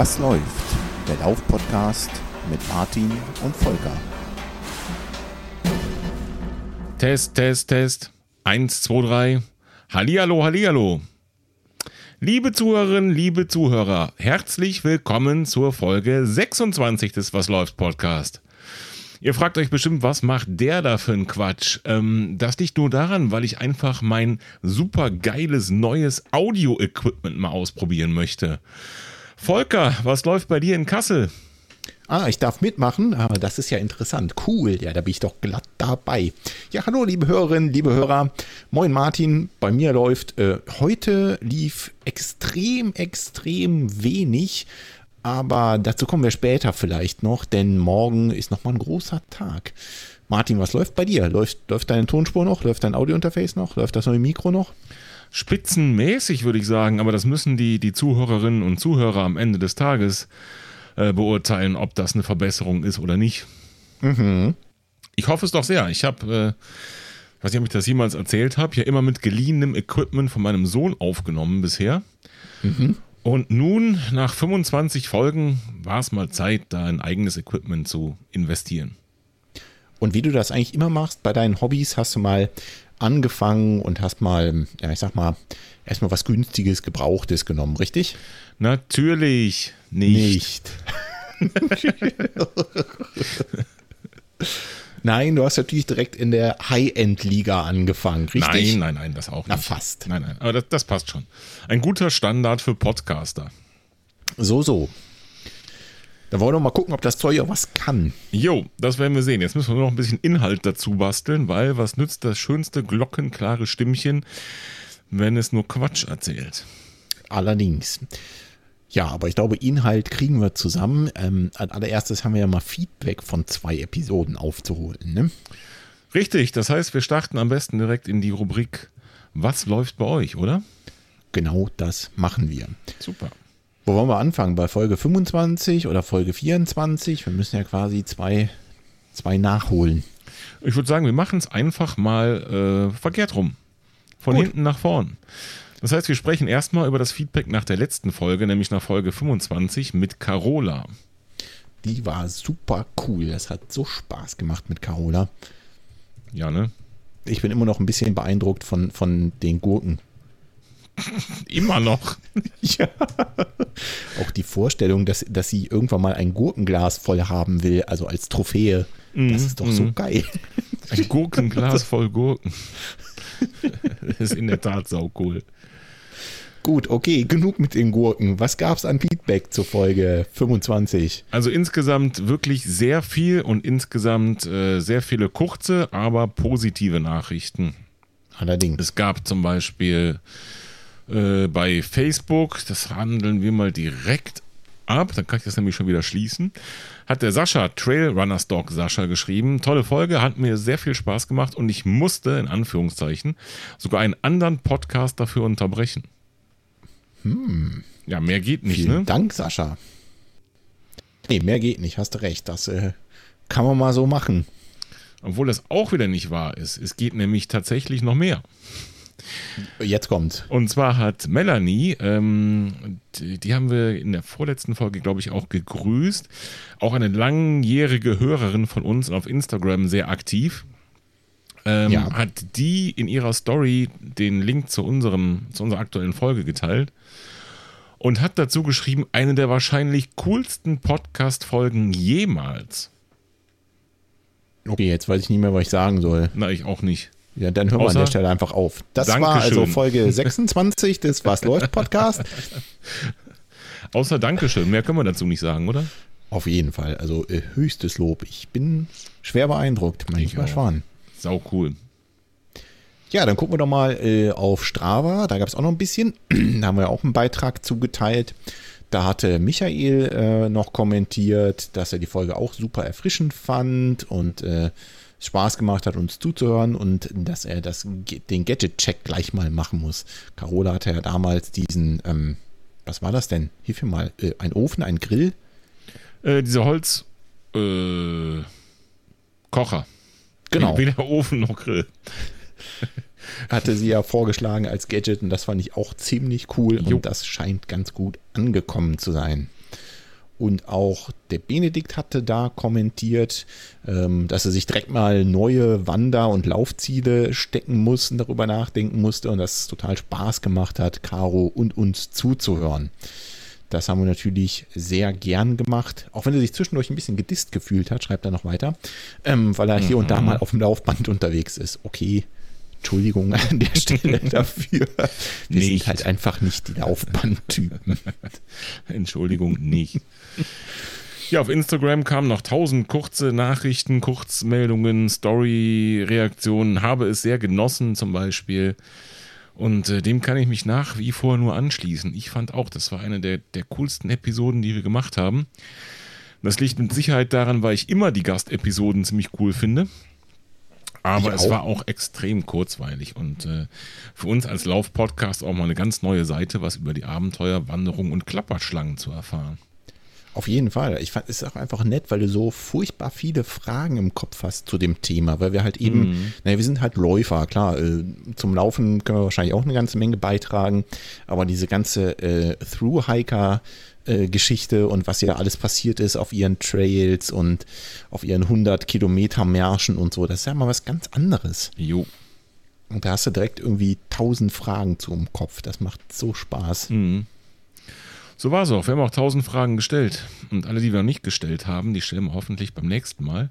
Was läuft? Der Lauf-Podcast mit Martin und Volker. Test, Test, Test. Eins, zwei, drei. Hallihallo, Hallihallo. Liebe Zuhörerinnen, liebe Zuhörer, herzlich willkommen zur Folge 26 des Was läuft Podcast. Ihr fragt euch bestimmt, was macht der da für einen Quatsch? Ähm, das liegt nur daran, weil ich einfach mein super geiles neues Audio-Equipment mal ausprobieren möchte. Volker, was läuft bei dir in Kassel? Ah, ich darf mitmachen. Ah, das ist ja interessant. Cool. Ja, da bin ich doch glatt dabei. Ja, hallo, liebe Hörerinnen, liebe Hörer. Moin, Martin. Bei mir läuft, äh, heute lief extrem, extrem wenig. Aber dazu kommen wir später vielleicht noch, denn morgen ist nochmal ein großer Tag. Martin, was läuft bei dir? Läuft, läuft deine Tonspur noch? Läuft dein Audiointerface noch? Läuft das neue Mikro noch? Spitzenmäßig, würde ich sagen, aber das müssen die, die Zuhörerinnen und Zuhörer am Ende des Tages äh, beurteilen, ob das eine Verbesserung ist oder nicht. Mhm. Ich hoffe es doch sehr. Ich habe, äh, weiß nicht, ob ich das jemals erzählt habe, ja immer mit geliehenem Equipment von meinem Sohn aufgenommen bisher. Mhm. Und nun, nach 25 Folgen, war es mal Zeit, da ein eigenes Equipment zu investieren. Und wie du das eigentlich immer machst, bei deinen Hobbys hast du mal angefangen und hast mal, ja, ich sag mal, erstmal was günstiges, gebrauchtes genommen, richtig? Natürlich nicht. Nicht. Nein, du hast natürlich direkt in der High-End-Liga angefangen, richtig? Nein, nein, nein, das auch nicht. Na, fast. Nein, nein, aber das, das passt schon. Ein guter Standard für Podcaster. So, so. Da wollen wir mal gucken, ob das Zeug auch was kann. Jo, das werden wir sehen. Jetzt müssen wir nur noch ein bisschen Inhalt dazu basteln, weil was nützt das schönste glockenklare Stimmchen, wenn es nur Quatsch erzählt? Allerdings. Ja, aber ich glaube, Inhalt kriegen wir zusammen. Ähm, als allererstes haben wir ja mal Feedback von zwei Episoden aufzuholen. Ne? Richtig, das heißt, wir starten am besten direkt in die Rubrik Was läuft bei euch, oder? Genau das machen wir. Super. Wo wollen wir anfangen? Bei Folge 25 oder Folge 24? Wir müssen ja quasi zwei, zwei nachholen. Ich würde sagen, wir machen es einfach mal äh, verkehrt rum. Von Gut. hinten nach vorn. Das heißt, wir sprechen erstmal über das Feedback nach der letzten Folge, nämlich nach Folge 25 mit Carola. Die war super cool. Das hat so Spaß gemacht mit Carola. Ja, ne? Ich bin immer noch ein bisschen beeindruckt von, von den Gurken. Immer noch. ja. Auch die Vorstellung, dass, dass sie irgendwann mal ein Gurkenglas voll haben will, also als Trophäe. Mm, das ist doch mm. so mhm. geil. Ein Gurkenglas voll Gurken. Das ist in der Tat sau cool. Gut, okay, genug mit den Gurken. Was gab es an Feedback zur Folge 25? Also insgesamt wirklich sehr viel und insgesamt äh, sehr viele kurze, aber positive Nachrichten. Allerdings. Es gab zum Beispiel äh, bei Facebook, das handeln wir mal direkt ab, dann kann ich das nämlich schon wieder schließen, hat der Sascha, Trailrunners Dog Sascha, geschrieben. Tolle Folge, hat mir sehr viel Spaß gemacht und ich musste, in Anführungszeichen, sogar einen anderen Podcast dafür unterbrechen. Hm. Ja, mehr geht nicht, Vielen ne? Dank, Sascha. Nee, mehr geht nicht, hast du recht. Das äh, kann man mal so machen. Obwohl das auch wieder nicht wahr ist. Es geht nämlich tatsächlich noch mehr. Jetzt kommt. Und zwar hat Melanie, ähm, die, die, haben wir in der vorletzten Folge, glaube ich, auch gegrüßt. Auch eine langjährige Hörerin von uns auf Instagram sehr aktiv. Ähm, ja. Hat die in ihrer Story den Link zu, unserem, zu unserer aktuellen Folge geteilt und hat dazu geschrieben, eine der wahrscheinlich coolsten Podcast-Folgen jemals. Okay, jetzt weiß ich nicht mehr, was ich sagen soll. Na, ich auch nicht. Ja, dann hören wir an der Stelle einfach auf. Das Dankeschön. war also Folge 26 des Was läuft Podcast. Außer Dankeschön, mehr können wir dazu nicht sagen, oder? Auf jeden Fall, also äh, höchstes Lob. Ich bin schwer beeindruckt, mein lieber Schwan. Sau cool. Ja, dann gucken wir doch mal äh, auf Strava. Da gab es auch noch ein bisschen. da haben wir auch einen Beitrag zugeteilt. Da hatte Michael äh, noch kommentiert, dass er die Folge auch super erfrischend fand und äh, Spaß gemacht hat, uns zuzuhören und dass er das, den Gadget-Check gleich mal machen muss. Carola hatte ja damals diesen, ähm, was war das denn? Hilf mir mal, äh, ein Ofen, ein Grill? Äh, diese Holz, äh, Kocher. Genau. Weder Ofen noch Grill. Hatte sie ja vorgeschlagen als Gadget und das fand ich auch ziemlich cool jo. und das scheint ganz gut angekommen zu sein. Und auch der Benedikt hatte da kommentiert, ähm, dass er sich direkt mal neue Wander- und Laufziele stecken muss und darüber nachdenken musste und das total Spaß gemacht hat, Caro und uns zuzuhören. Das haben wir natürlich sehr gern gemacht. Auch wenn er sich zwischendurch ein bisschen gedisst gefühlt hat, schreibt er noch weiter, ähm, weil er hier und da mal auf dem Laufband unterwegs ist. Okay, Entschuldigung an der Stelle dafür. Wir Nicht. sind halt einfach nicht die Laufbandtypen. Entschuldigung, nicht. Ja, auf Instagram kamen noch tausend kurze Nachrichten, Kurzmeldungen, Story-Reaktionen. Habe es sehr genossen, zum Beispiel. Und äh, dem kann ich mich nach wie vor nur anschließen. Ich fand auch, das war eine der, der coolsten Episoden, die wir gemacht haben. Das liegt mit Sicherheit daran, weil ich immer die Gastepisoden ziemlich cool finde. Aber es war auch extrem kurzweilig und äh, für uns als Lauf-Podcast auch mal eine ganz neue Seite, was über die Abenteuer, Wanderung und Klapperschlangen zu erfahren. Auf jeden Fall. Ich fand es auch einfach nett, weil du so furchtbar viele Fragen im Kopf hast zu dem Thema, weil wir halt eben, naja, wir sind halt Läufer, klar, äh, zum Laufen können wir wahrscheinlich auch eine ganze Menge beitragen, aber diese ganze äh, Through-Hiker- äh, Geschichte und was ja alles passiert ist auf ihren Trails und auf ihren 100 Kilometer Märschen und so, das ist ja mal was ganz anderes. Jo. Und da hast du direkt irgendwie tausend Fragen zu im Kopf. Das macht so Spaß. So war es auch. Wir haben auch tausend Fragen gestellt. Und alle, die wir noch nicht gestellt haben, die stellen wir hoffentlich beim nächsten Mal,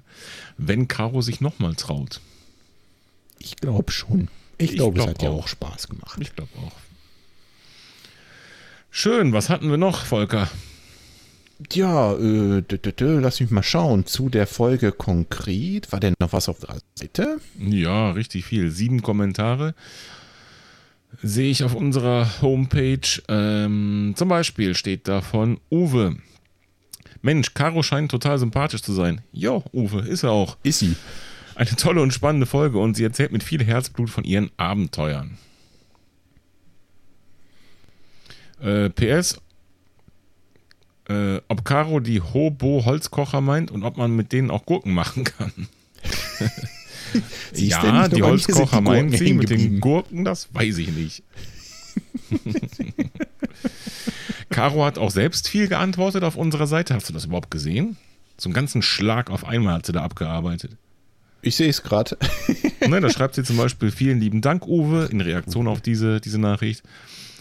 wenn Caro sich nochmal traut. Ich glaube schon. Ich, glaube, es glaub hat ja auch. auch Spaß gemacht. Ich glaube auch. Schön, was hatten wir noch, Volker? Ja, äh, lass mich mal schauen. Zu der Folge konkret. War denn noch was auf der Seite? Ja, richtig viel. Sieben Kommentare sehe ich auf unserer Homepage. Ähm, zum Beispiel steht da von Uwe. Mensch, Caro scheint total sympathisch zu sein. Jo, Uwe, ist er auch. Ist sie. Eine tolle und spannende Folge und sie erzählt mit viel Herzblut von ihren Abenteuern. Äh, PS, äh, ob Caro die Hobo-Holzkocher meint und ob man mit denen auch Gurken machen kann. Ja, die Holzkocher die meint Gurken sie, mit den. Gurken, das weiß ich nicht. Caro hat auch selbst viel geantwortet auf unserer Seite. Hast du das überhaupt gesehen? So einen ganzen Schlag auf einmal hat sie da abgearbeitet. Ich sehe es gerade. Ne, da schreibt sie zum Beispiel vielen lieben Dank, Uwe, in Reaktion auf diese, diese Nachricht.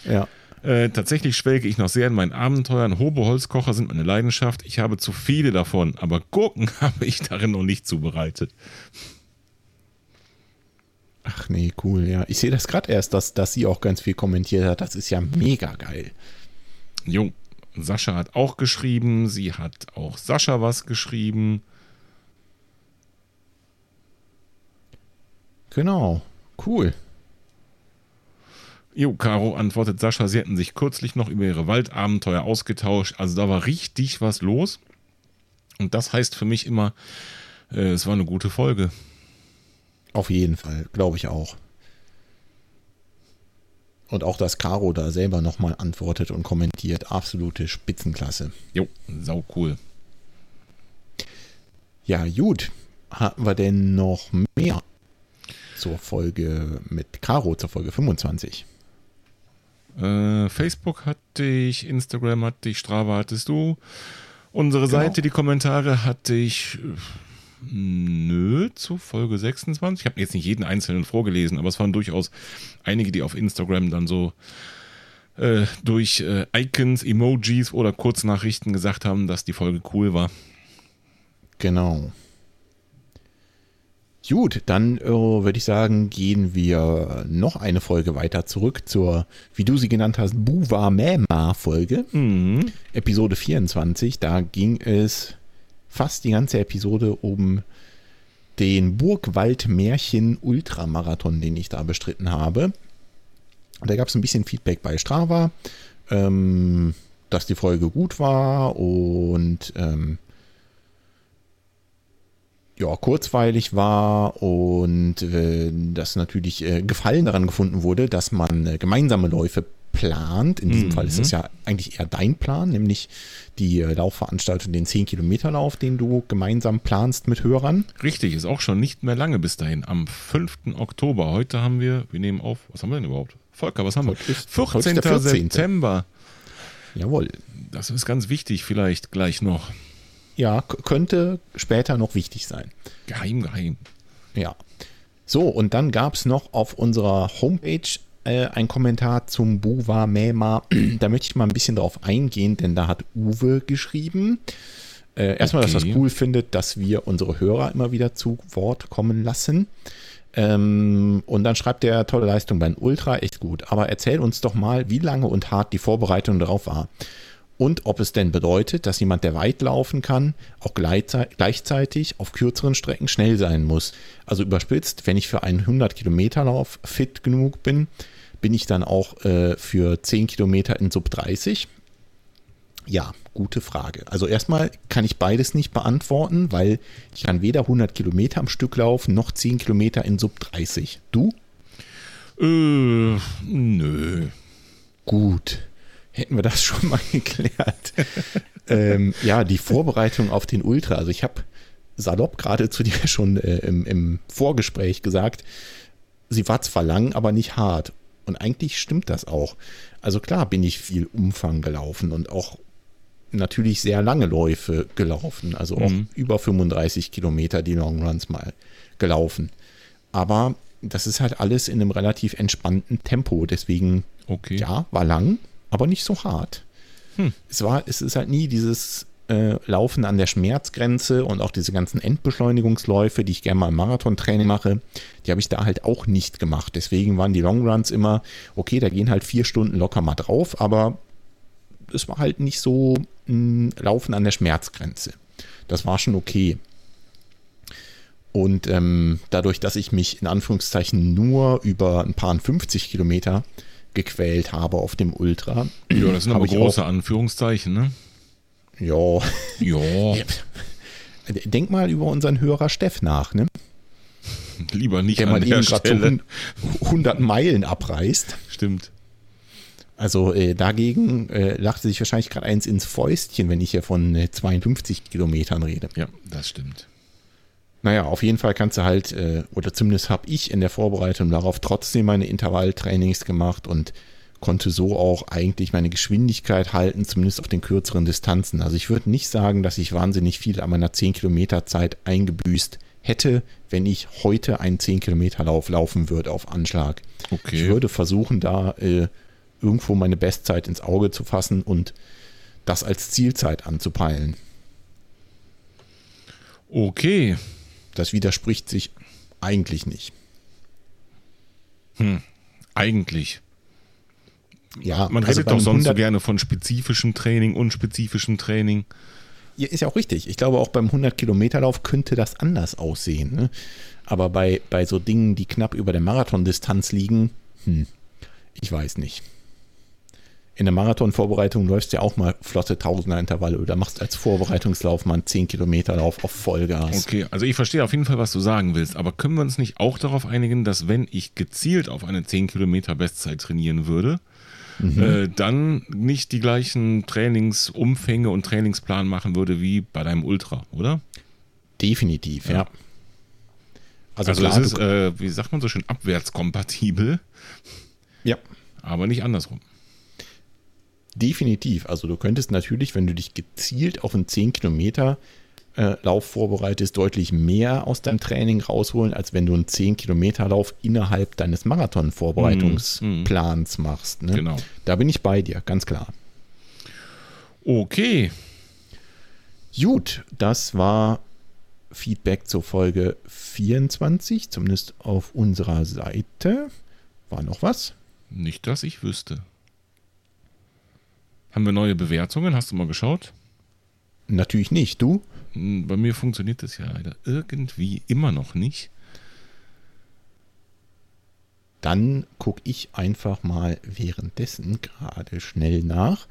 ja. Äh, tatsächlich schwelge ich noch sehr in meinen Abenteuern. Hobo-Holzkocher sind meine Leidenschaft. Ich habe zu viele davon, aber Gurken habe ich darin noch nicht zubereitet. Ach nee, cool, ja. Ich sehe das gerade erst, dass, dass sie auch ganz viel kommentiert hat. Das ist ja mega geil. Jo, Sascha hat auch geschrieben. Sie hat auch Sascha was geschrieben. Genau. Cool. Jo, Caro antwortet Sascha, sie hätten sich kürzlich noch über ihre Waldabenteuer ausgetauscht. Also da war richtig was los. Und das heißt für mich immer, äh, es war eine gute Folge. Auf jeden Fall, glaube ich auch. Und auch, dass Caro da selber nochmal antwortet und kommentiert. Absolute Spitzenklasse. Jo, sau cool. Ja, gut. Hatten wir denn noch mehr zur Folge mit Caro, zur Folge 25? Äh, Facebook hatte ich, Instagram hatte ich, Strava hattest du. Unsere Genau. Seite, die Kommentare hatte ich. äh, Nö, zu Folge 26. Ich habe jetzt nicht jeden einzelnen vorgelesen, aber es waren durchaus einige, die auf Instagram dann so äh, durch äh, Icons, Emojis oder Kurznachrichten gesagt haben, dass die Folge cool war. Genau. Gut, dann äh, würde ich sagen, gehen wir noch eine Folge weiter zurück zur, wie du sie genannt hast, Buwa Mema Folge, Mhm. Episode 24. Da ging es fast die ganze Episode um den Burgwald-Märchen Ultramarathon, den ich da bestritten habe. Da gab es ein bisschen Feedback bei Strava, ähm, dass die Folge gut war und ähm, ja, kurzweilig war und äh, dass natürlich äh, Gefallen daran gefunden wurde, dass man äh, gemeinsame Läufe plant. In diesem Fall ist das ja eigentlich eher dein Plan, nämlich die äh, Laufveranstaltung, den 10-Kilometer-Lauf, den du gemeinsam planst mit Hörern. Richtig, ist auch schon nicht mehr lange bis dahin. Am 5. Oktober. Heute haben wir, wir nehmen auf, was haben wir denn überhaupt? Volker, was haben Heute wir? ist- 14. heute ist der 14.. September. Jawohl. Das ist ganz wichtig, vielleicht gleich noch. Ja, könnte später noch wichtig sein. Geheim, geheim. Ja. So, und dann gab es noch auf unserer Homepage äh, einen Kommentar zum Buwa Mema. da möchte ich mal ein bisschen drauf eingehen, denn da hat Uwe geschrieben. Äh, erstmal, okay. dass er es cool findet, dass wir unsere Hörer immer wieder zu Wort kommen lassen. Ähm, und dann schreibt er, tolle Leistung beim Ultra, echt gut. Aber erzähl uns doch mal, wie lange und hart die Vorbereitung darauf war. Und ob es denn bedeutet, dass jemand, der weit laufen kann, auch gleichzeitig auf kürzeren Strecken schnell sein muss. Also überspitzt, wenn ich für einen 100 Kilometer Lauf fit genug bin, bin ich dann auch äh, für 10 Kilometer in Sub 30 ja, gute Frage. Also erstmal kann ich beides nicht beantworten, weil ich kann weder 100 Kilometer am Stück laufen, noch 10 Kilometer in Sub 30. Du? Äh, nö. Gut. Hätten wir das schon mal geklärt. ähm, ja, die Vorbereitung auf den Ultra. Also ich habe salopp gerade zu dir schon äh, im, im Vorgespräch gesagt, sie war zwar lang, aber nicht hart. Und eigentlich stimmt das auch. Also klar bin ich viel Umfang gelaufen und auch natürlich sehr lange Läufe gelaufen, also auch mhm. über 35 Kilometer die Long Runs mal gelaufen. Aber das ist halt alles in einem relativ entspannten Tempo, deswegen okay. ja, war lang, aber nicht so hart. Hm. Es war, es ist halt nie dieses äh, Laufen an der Schmerzgrenze und auch diese ganzen Endbeschleunigungsläufe, die ich gerne mal im Marathontraining mache, die habe ich da halt auch nicht gemacht. Deswegen waren die Long Runs immer, okay, da gehen halt vier Stunden locker mal drauf, aber es war halt nicht so mh, Laufen an der Schmerzgrenze. Das war schon okay. Und ähm, dadurch, dass ich mich in Anführungszeichen nur über ein paar 50 Kilometer gequält habe auf dem Ultra. Ja, das sind aber große auch, Anführungszeichen, ne? Ja. Ja. Denk mal über unseren Hörer Steff nach, ne? Lieber nicht der an man der eben gerade so 100 Meilen abreißt. Stimmt. Also äh, dagegen äh, lachte sich wahrscheinlich gerade eins ins Fäustchen, wenn ich hier von äh, 52 Kilometern rede. Ja, das stimmt. Naja, auf jeden Fall kannst du halt, äh, oder zumindest habe ich in der Vorbereitung darauf trotzdem meine Intervalltrainings gemacht und konnte so auch eigentlich meine Geschwindigkeit halten, zumindest auf den kürzeren Distanzen. Also ich würde nicht sagen, dass ich wahnsinnig viel an meiner 10 Kilometer Zeit eingebüßt hätte, wenn ich heute einen 10 Kilometer Lauf laufen würde auf Anschlag. Okay. Ich würde versuchen, da äh, irgendwo meine Bestzeit ins Auge zu fassen und das als Zielzeit anzupeilen. Okay. Das widerspricht sich eigentlich nicht. Hm, eigentlich. Ja, man also redet doch sonst so gerne von spezifischem Training, unspezifischem Training. Ja, ist ja auch richtig. Ich glaube, auch beim 100-Kilometer-Lauf könnte das anders aussehen. Ne? Aber bei, bei so Dingen, die knapp über der Marathondistanz liegen, hm, ich weiß nicht in der Marathonvorbereitung läufst du ja auch mal flotte Tausender-Intervalle oder machst als Vorbereitungslauf mal einen 10 Kilometer Lauf auf Vollgas. Okay, also ich verstehe auf jeden Fall, was du sagen willst, aber können wir uns nicht auch darauf einigen, dass wenn ich gezielt auf eine 10 Kilometer Bestzeit trainieren würde, mhm. äh, dann nicht die gleichen Trainingsumfänge und Trainingsplan machen würde wie bei deinem Ultra, oder? Definitiv, ja. ja. Also, also klar, es ist, äh, wie sagt man so schön, abwärtskompatibel. Ja. Aber nicht andersrum. Definitiv. Also du könntest natürlich, wenn du dich gezielt auf einen 10 Kilometer äh, Lauf vorbereitest, deutlich mehr aus deinem Training rausholen, als wenn du einen 10 Kilometer Lauf innerhalb deines Marathon-Vorbereitungsplans mm, mm. machst. Ne? Genau. Da bin ich bei dir, ganz klar. Okay. Gut, das war Feedback zur Folge 24, zumindest auf unserer Seite. War noch was? Nicht, dass ich wüsste. Haben wir neue Bewertungen? Hast du mal geschaut? Natürlich nicht. Du? Hm, bei mir funktioniert das ja leider irgendwie immer noch nicht. Dann gucke ich einfach mal währenddessen gerade schnell nach.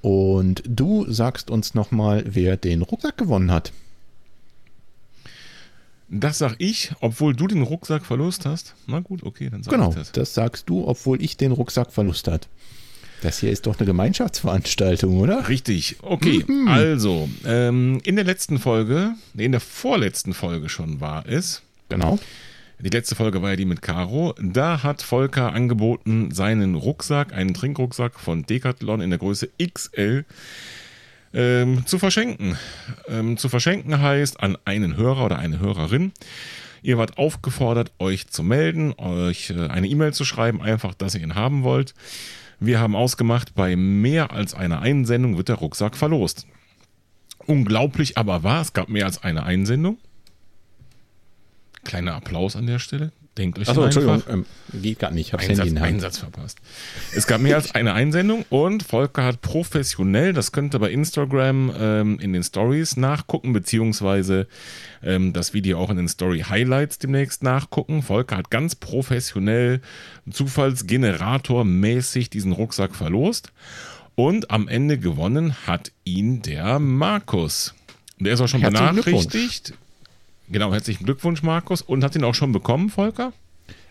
Und du sagst uns nochmal, wer den Rucksack gewonnen hat. Das sag ich, obwohl du den Rucksack verlust hast. Na gut, okay, dann sag genau, ich das. Genau, das sagst du, obwohl ich den Rucksack verlust hat. Das hier ist doch eine Gemeinschaftsveranstaltung, oder? Richtig. Okay, mhm. also ähm, in der letzten Folge, in der vorletzten Folge schon war es. Genau. Die letzte Folge war ja die mit Caro. Da hat Volker angeboten, seinen Rucksack, einen Trinkrucksack von Decathlon in der Größe XL ähm, zu verschenken. Ähm, zu verschenken heißt an einen Hörer oder eine Hörerin. Ihr wart aufgefordert, euch zu melden, euch äh, eine E-Mail zu schreiben, einfach, dass ihr ihn haben wollt. Wir haben ausgemacht, bei mehr als einer Einsendung wird der Rucksack verlost. Unglaublich aber war, es gab mehr als eine Einsendung. Kleiner Applaus an der Stelle. Denkt euch Achso, Entschuldigung, ähm, geht gar nicht. Ich hab's Einsatz. Einsatz verpasst. Es gab mehr als eine Einsendung und Volker hat professionell, das könnt ihr bei Instagram ähm, in den Stories nachgucken, beziehungsweise ähm, das Video auch in den Story Highlights demnächst nachgucken. Volker hat ganz professionell, Zufallsgenerator-mäßig diesen Rucksack verlost und am Ende gewonnen hat ihn der Markus. Der ist auch schon Herzlichen benachrichtigt. Genau, herzlichen Glückwunsch, Markus. Und hat ihn auch schon bekommen, Volker?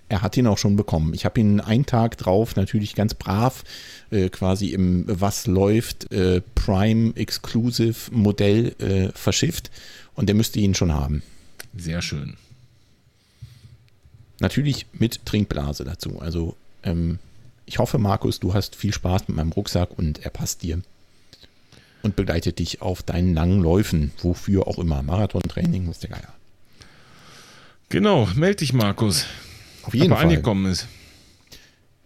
Er hat ihn auch schon bekommen. Ich habe ihn einen Tag drauf natürlich ganz brav äh, quasi im Was läuft äh, Prime Exclusive Modell äh, verschifft und der müsste ihn schon haben. Sehr schön. Natürlich mit Trinkblase dazu. Also ähm, ich hoffe, Markus, du hast viel Spaß mit meinem Rucksack und er passt dir. Und begleitet dich auf deinen langen Läufen, wofür auch immer. Marathontraining, muss der Geier. Genau, meld dich, Markus. Auf jeden er Fall. angekommen ist.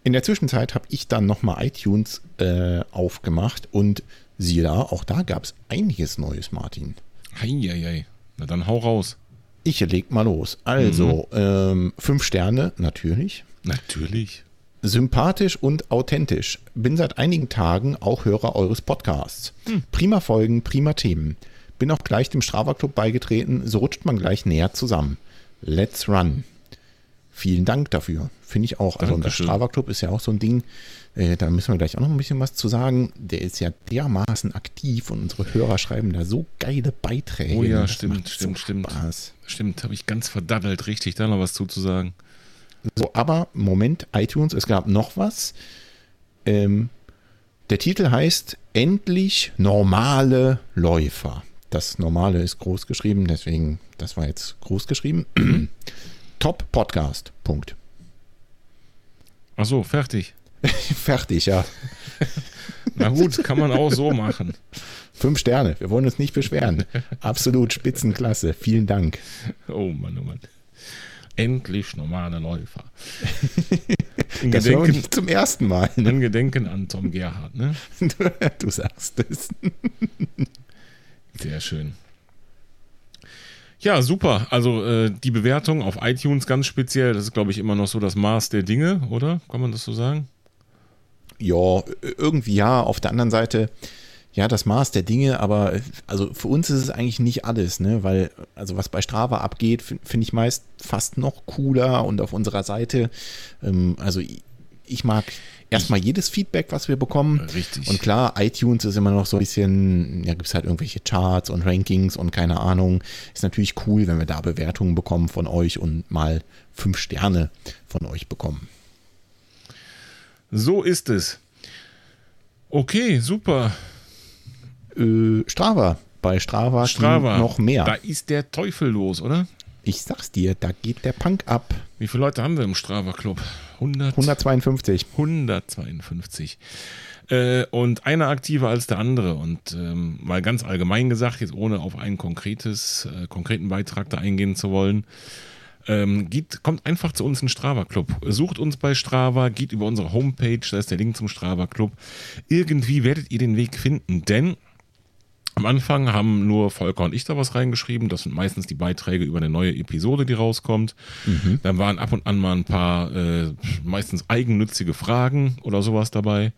In der Zwischenzeit habe ich dann nochmal iTunes äh, aufgemacht und siehe da, auch da gab es einiges Neues, Martin. Heieiei. Na dann hau raus. Ich leg mal los. Also, ähm, fünf Sterne, natürlich. Natürlich. Sympathisch und authentisch. Bin seit einigen Tagen auch Hörer eures Podcasts. Prima Folgen, prima Themen. Bin auch gleich dem Strava Club beigetreten, so rutscht man gleich näher zusammen. Let's run. Vielen Dank dafür. Finde ich auch. Also, Dankeschön. Strava Club ist ja auch so ein Ding, äh, da müssen wir gleich auch noch ein bisschen was zu sagen. Der ist ja dermaßen aktiv und unsere Hörer schreiben da so geile Beiträge. Oh ja, Das stimmt, stimmt, so stimmt. Spaß. Stimmt, habe ich ganz verdaddelt, richtig, da noch was zuzusagen. So, aber Moment, iTunes, es gab noch was. Ähm, der Titel heißt Endlich normale Läufer. Das normale ist groß geschrieben, deswegen, das war jetzt groß geschrieben. Top Podcast. Punkt. Ach so, fertig. Fertig, ja. Na gut, kann man auch so machen. Fünf Sterne. Wir wollen uns nicht beschweren. Absolut Spitzenklasse. Vielen Dank. Oh Mann, oh Mann. Endlich normale Läufer. In Das Gedenken, nicht zum ersten Mal. Ne? in Gedenken an Tom Gerhardt, ne? Du sagst es. Sehr schön. Ja, super. Also äh, die Bewertung auf iTunes ganz speziell, das ist, glaube ich, immer noch so das Maß der Dinge, oder? Kann man das so sagen? Ja, irgendwie ja. Auf der anderen Seite, ja, das Maß der Dinge, aber äh, also für uns ist es eigentlich nicht alles, ne? Weil, also was bei Strava abgeht, fin- finde ich meist fast noch cooler und auf unserer Seite, ähm, also ich, mag erstmal jedes Feedback, was wir bekommen. Richtig. Und klar, iTunes ist immer noch so ein bisschen, ja, gibt es halt irgendwelche Charts und Rankings und keine Ahnung. Ist natürlich cool, wenn wir da Bewertungen bekommen von euch und mal fünf Sterne von euch bekommen. So ist es. Okay, super. Äh, Strava. Bei Strava, Strava. noch mehr. Da ist der Teufel los, oder? Ich sag's dir, da geht der Punk ab. Wie viele Leute haben wir im Strava Club? 100, 152. 152. Äh, und einer aktiver als der andere. Und ähm, mal ganz allgemein gesagt, jetzt ohne auf einen konkretes, äh, konkreten Beitrag da eingehen zu wollen, ähm, geht, kommt einfach zu uns in den Strava Club. Sucht uns bei Strava, geht über unsere Homepage, da ist der Link zum Strava Club. Irgendwie werdet ihr den Weg finden, denn am Anfang haben nur Volker und ich da was reingeschrieben. Das sind meistens die Beiträge über eine neue Episode, die rauskommt. Dann waren ab und an mal ein paar äh, meistens eigennützige Fragen oder sowas dabei.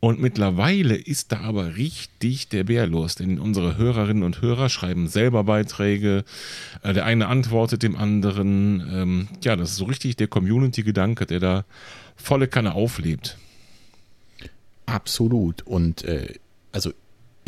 Und mittlerweile ist da aber richtig der Bär los, denn unsere Hörerinnen und Hörer schreiben selber Beiträge. Äh, der eine antwortet dem anderen. Ähm, ja, das ist so richtig der Community-Gedanke, der da volle Kanne auflebt. Absolut. Und äh, also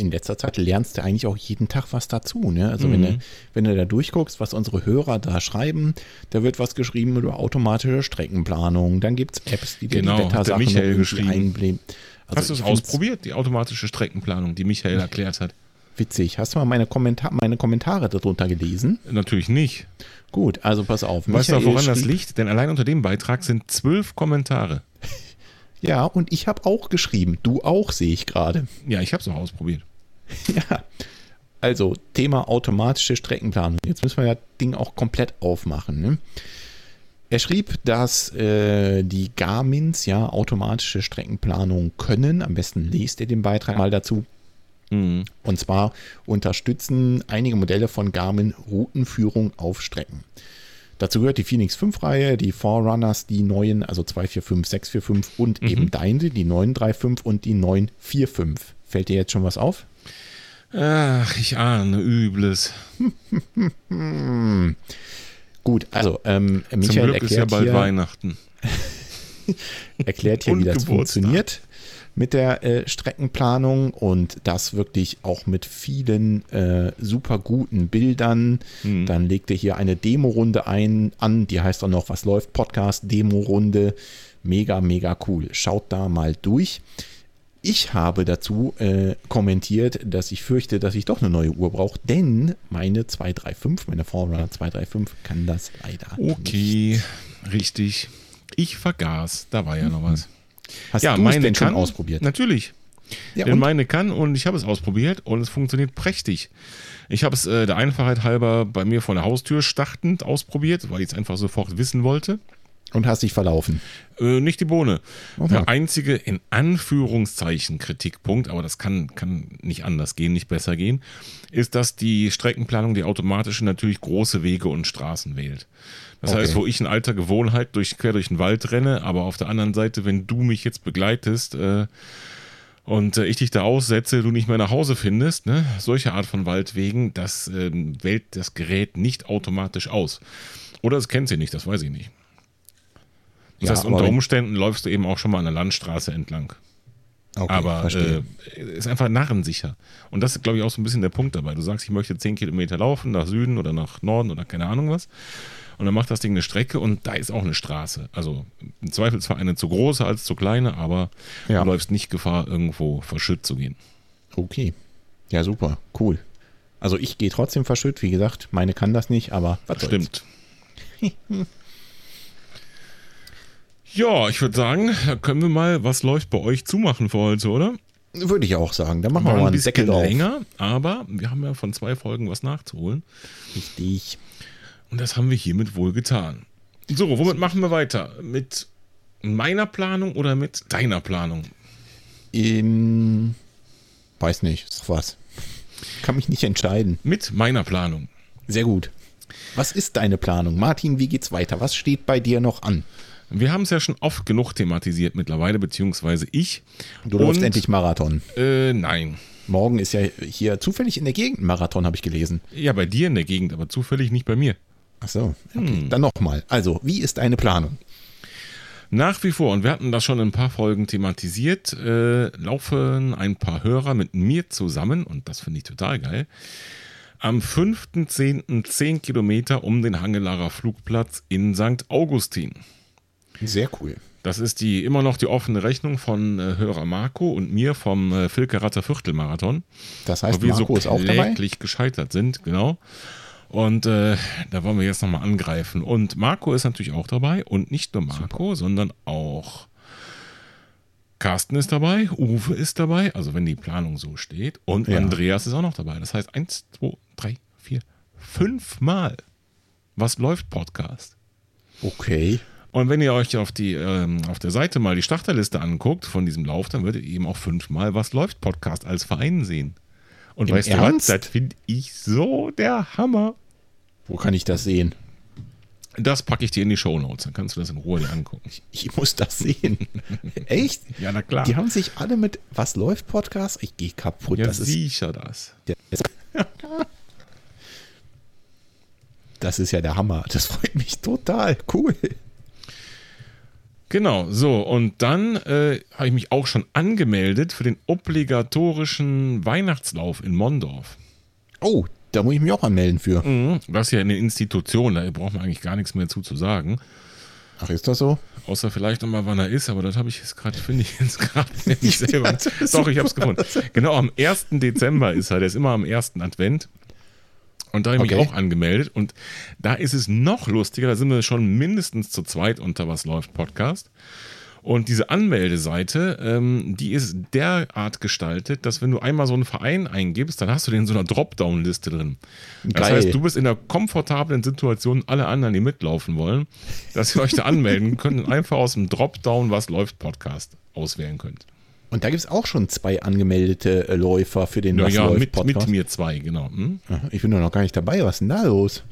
in letzter Zeit lernst du eigentlich auch jeden Tag was dazu. Ne? Also wenn, du, wenn du da durchguckst, was unsere Hörer da schreiben, da wird was geschrieben über automatische Streckenplanung. Dann gibt es Apps, die dir Genau, die Wettersachen einblähen. Also Hast du es ausprobiert, die automatische Streckenplanung, die Michael erklärt hat? Witzig. Hast du mal meine, Kommentar meine Kommentare darunter gelesen? Natürlich nicht. Gut, also pass auf. Weißt du, Michael woran das liegt? Denn allein unter dem Beitrag sind zwölf Kommentare. Ja, und ich habe auch geschrieben. Du auch, sehe ich gerade. Ja, ich habe es auch ausprobiert. Ja. Also, Thema automatische Streckenplanung. Jetzt müssen wir das Ding auch komplett aufmachen. Ne? Er schrieb, dass äh, die Garmins ja automatische Streckenplanung können. Am besten lest ihr den Beitrag mal dazu. Mhm. Und zwar unterstützen einige Modelle von Garmin Routenführung auf Strecken. Dazu gehört die Phoenix 5-Reihe, die Forerunners, die neuen, also 245, 645 und eben deine, die 935 und die 945. Fällt dir jetzt schon was auf? Ach, ich ahne Übles. Gut, also ähm, Zum Michael Glück ist ja erklärt, bald hier, Weihnachten. erklärt hier, wie das Geburtstag. funktioniert mit der äh, Streckenplanung und das wirklich auch mit vielen äh, super guten Bildern. Hm. Dann legt er hier eine Demo-Runde ein an, die heißt auch noch Was läuft Podcast Demo-Runde. Mega, mega cool. Schaut da mal durch. Ich habe dazu äh, kommentiert, dass ich fürchte, dass ich doch eine neue Uhr brauche, denn meine 235, meine Forerunner 235 kann das leider nicht. Okay, richtig. Ich vergaß. Da war ja noch was. Hast ja, du es meine denn schon kann, ausprobiert? Natürlich. Ja, Denn und? meine kann und ich habe es ausprobiert und es funktioniert prächtig. Ich habe es äh, der Einfachheit halber bei mir vor der Haustür startend ausprobiert, weil ich es einfach sofort wissen wollte. Und hast dich verlaufen. Äh, nicht die Bohne. Aha. Der einzige in Anführungszeichen Kritikpunkt, aber das kann, kann nicht anders gehen, nicht besser gehen, ist, dass die Streckenplanung, die automatische, natürlich große Wege und Straßen wählt. Das Okay. heißt, wo ich in alter Gewohnheit durch, quer durch den Wald renne, aber auf der anderen Seite, wenn du mich jetzt begleitest äh, und äh, ich dich da aussetze, du nicht mehr nach Hause findest, ne? solche Art von Waldwegen, das ähm, wählt das Gerät nicht automatisch aus. Oder es kennt sie nicht, das weiß ich nicht. Das Ja, heißt, unter Umständen läufst du eben auch schon mal an der Landstraße entlang. Okay, aber äh, ist einfach narrensicher. Und das ist, glaube ich, auch so ein bisschen der Punkt dabei. Du sagst, ich möchte 10 Kilometer laufen, nach Süden oder nach Norden oder keine Ahnung was. Und dann macht das Ding eine Strecke und da ist auch eine Straße. Also im Zweifelsfall eine zu große als zu kleine, aber Ja. du läufst nicht Gefahr, irgendwo verschütt zu gehen. okay. Ja, super. Cool. Also ich gehe trotzdem verschütt. Wie gesagt, meine kann das nicht, aber was. Stimmt. ja, ich würde sagen, da können wir mal, was läuft bei euch zumachen für heute, oder? Würde ich auch sagen. Dann machen wir mal ein einen Deckel bisschen drauf. länger, aber wir haben ja von zwei Folgen was nachzuholen. Richtig. Und das haben wir hiermit wohl getan. So, womit machen wir weiter? Mit meiner Planung oder mit deiner Planung? Ähm, weiß nicht. Ist doch was. Kann mich nicht entscheiden. Mit meiner Planung. Sehr gut. Was ist deine Planung? Martin, wie geht's weiter? Was steht bei dir noch an? Wir haben es ja schon oft genug thematisiert mittlerweile, beziehungsweise ich. Du läufst Und, endlich Marathon. Äh, nein. Morgen ist ja hier zufällig in der Gegend Marathon, habe ich gelesen. Ja, bei dir in der Gegend, aber zufällig nicht bei mir. Ach so. Okay. Hm. Dann nochmal. Also, wie ist deine Planung? Nach wie vor, und wir hatten das schon in ein paar Folgen thematisiert, äh, laufen ein paar Hörer mit mir zusammen, und das finde ich total geil, am 5.10. 10 Kilometer um den Hangelarer Flugplatz in St. Augustin. Sehr cool. Das ist die immer noch die offene Rechnung von äh, Hörer Marco und mir vom äh, Filkeratter Viertelmarathon. Das heißt, wo wir Marco so ist auch dabei? gescheitert sind, genau. Und äh, da wollen wir jetzt nochmal angreifen. Und Marco ist natürlich auch dabei. Und nicht nur Marco, sondern auch Carsten ist dabei, Uwe ist dabei, also wenn die Planung so steht. Und Ja. Andreas ist auch noch dabei. Das heißt, eins, zwei, drei, vier, fünfmal. Was läuft Podcast? Okay. Und wenn ihr euch auf, die, ähm, auf der Seite mal die Starterliste anguckt von diesem Lauf, dann werdet ihr eben auch fünfmal Was läuft Podcast als Verein sehen. Und Im weißt Ernst? du was? Das finde ich so der Hammer. Wo kann ich das sehen? Das packe ich dir in die Shownotes, dann kannst du das in Ruhe dir angucken. Ich muss das sehen. Echt? Ja, na klar. Die haben sich alle mit Was läuft Podcast? Ich gehe kaputt. ja, das, ist, sicher das. das, das ist ja der Hammer. Das freut mich total. Cool. Genau, so. Und dann äh, habe ich mich auch schon angemeldet für den obligatorischen Weihnachtslauf in Mondorf. Oh, da muss ich mich auch anmelden für. Mhm. Das ist ja eine Institution, da braucht man eigentlich gar nichts mehr zu, zu sagen. Ach, ist das so? Außer vielleicht nochmal, wann er ist, aber das habe ich jetzt gerade, finde ich jetzt gerade nicht selber. Doch, ich habe es gefunden. Genau, am 1. Dezember ist er. Der ist immer am 1. Advent. Und da habe ich Okay. mich auch angemeldet. Und da ist es noch lustiger. Da sind wir schon mindestens zu zweit unter Was läuft Podcast. Und diese Anmeldeseite, ähm, die ist derart gestaltet, dass wenn du einmal so einen Verein eingibst, dann hast du den in so einer Dropdown-Liste drin. Das Geil. heißt, du bist in der komfortablen Situation, alle anderen, die mitlaufen wollen, dass ihr euch da anmelden könnt und einfach aus dem Dropdown Was läuft Podcast auswählen könnt. Und da gibt es auch schon zwei angemeldete äh, Läufer für den Was ja, läuft mit, Podcast. mit mir zwei, genau. Hm? Ich bin doch noch gar nicht dabei. Was ist denn da los?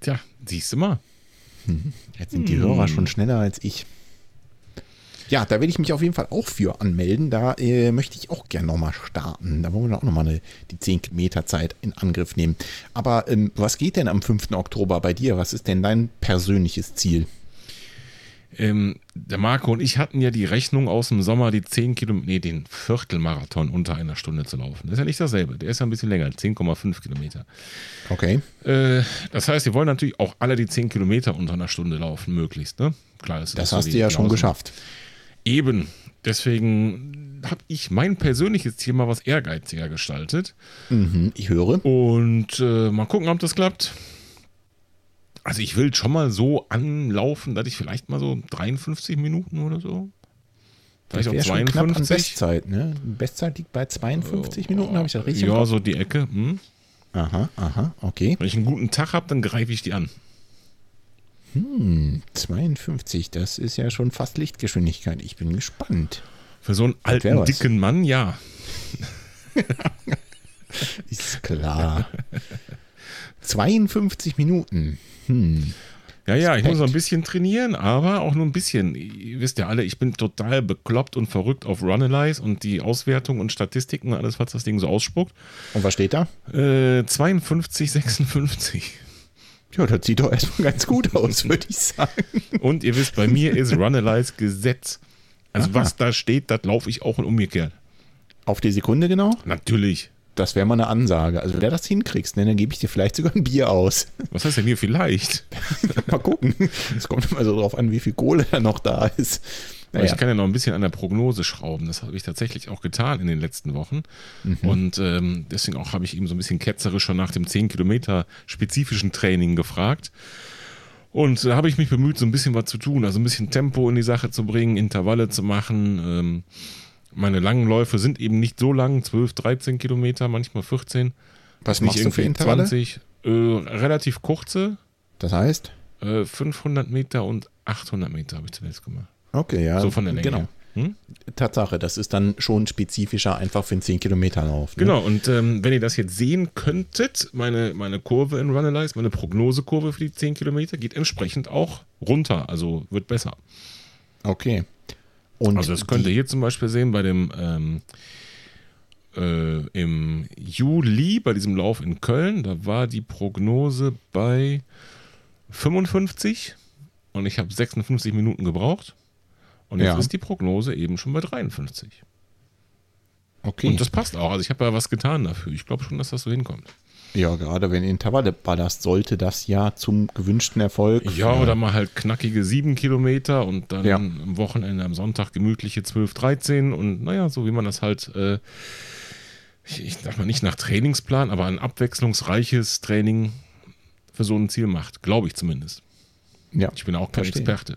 Tja, siehst du mal. Jetzt sind die Hörer schon schneller als ich. Ja, da werde ich mich auf jeden Fall auch für anmelden. Da äh, möchte ich auch gerne nochmal starten. Da wollen wir auch nochmal eine, die 10 Meter Zeit in Angriff nehmen. Aber ähm, was geht denn am 5. Oktober bei dir? Was ist denn dein persönliches Ziel? Ähm, der Marco und ich hatten ja die Rechnung aus dem Sommer, die 10 Kilometer, nee, den Viertelmarathon unter einer Stunde zu laufen. Das ist ja nicht dasselbe. Der ist ja ein bisschen länger, 10,5 Kilometer. Okay. Äh, das heißt, wir wollen natürlich auch alle die 10 Kilometer unter einer Stunde laufen, möglichst. Ne? Klar, das, Das hast du ja schon geschafft. Eben. Deswegen habe ich mein persönliches Ziel mal was ehrgeiziger gestaltet. Mhm, ich höre. Und äh, mal gucken, ob das klappt. Also ich will schon mal so anlaufen, dass ich vielleicht mal so 53 Minuten oder so. Vielleicht auch Wäre schon knapp an 52. Bestzeit, ne? Bestzeit liegt bei 52 Minuten, habe ich das richtig? Ja, so die Ecke. Hm. Aha, aha, okay. Wenn ich einen guten Tag habe, dann greife ich die an. 52, das ist ja schon fast Lichtgeschwindigkeit. Ich bin gespannt. Für so einen alten, dicken Mann, ja. Ist klar. 52 Minuten. Hm. Ja, ja, ich muss noch ein bisschen trainieren, aber auch nur ein bisschen. Ihr wisst ja alle, ich bin total bekloppt und verrückt auf Runalyze und die Auswertung und Statistiken und alles, was das Ding so ausspuckt. Und was steht da? Äh, 52, 56. Ja, das sieht doch erstmal ganz gut aus, würde ich sagen. Und ihr wisst, bei mir ist Runalyze Gesetz. Also Aha. was da steht, das laufe ich auch und umgekehrt. Auf die Sekunde genau? Natürlich. Das wäre mal eine Ansage. Also, wer das hinkriegst, ne, dann gebe ich dir vielleicht sogar ein Bier aus. Was heißt denn hier vielleicht? mal gucken. Es kommt immer so drauf an, wie viel Kohle da noch da ist. Naja. Ich kann ja noch ein bisschen an der Prognose schrauben. Das habe ich tatsächlich auch getan in den letzten Wochen. Mhm. Und ähm, deswegen auch habe ich eben so ein bisschen ketzerisch schon nach dem 10 Kilometer spezifischen Training gefragt. Und da habe ich mich bemüht, so ein bisschen was zu tun, also ein bisschen Tempo in die Sache zu bringen, Intervalle zu machen. Ähm, meine langen Läufe sind eben nicht so lang, 12, 13 Kilometer, manchmal 14. Was nicht machst du für irgendwie Intervalle? 20. Äh, relativ kurze, Das heißt? äh, 500 Meter und 800 Meter habe ich zuletzt gemacht. Okay, ja. so von der Länge. Genau. Hm? Tatsache, das ist dann schon spezifischer einfach für einen 10 Kilometer Lauf. Ne? Genau, und ähm, wenn ihr das jetzt sehen könntet, meine, meine Kurve in Runalyze, meine Prognosekurve für die 10 Kilometer geht entsprechend auch runter, also wird besser. Okay. Und Also das könnt ihr hier zum Beispiel sehen bei dem ähm, äh, im Juli, bei diesem Lauf in Köln, da war die Prognose bei 55 und ich habe 56 Minuten gebraucht. Und jetzt Ja. ist die Prognose eben schon bei 53. Okay. Und das passt auch. Also ich habe ja was getan dafür. Ich glaube schon, dass das so hinkommt. Ja, gerade wenn Intervalle ballerst, sollte das ja zum gewünschten Erfolg. Ja, oder mal halt knackige sieben Kilometer und dann Ja. am Wochenende, am Sonntag gemütliche 12, 13 und naja, so wie man das halt, äh, ich, ich sag mal nicht nach Trainingsplan, aber ein abwechslungsreiches Training für so ein Ziel macht. Glaube ich zumindest. Ja, Ich bin auch kein verstehe. Experte.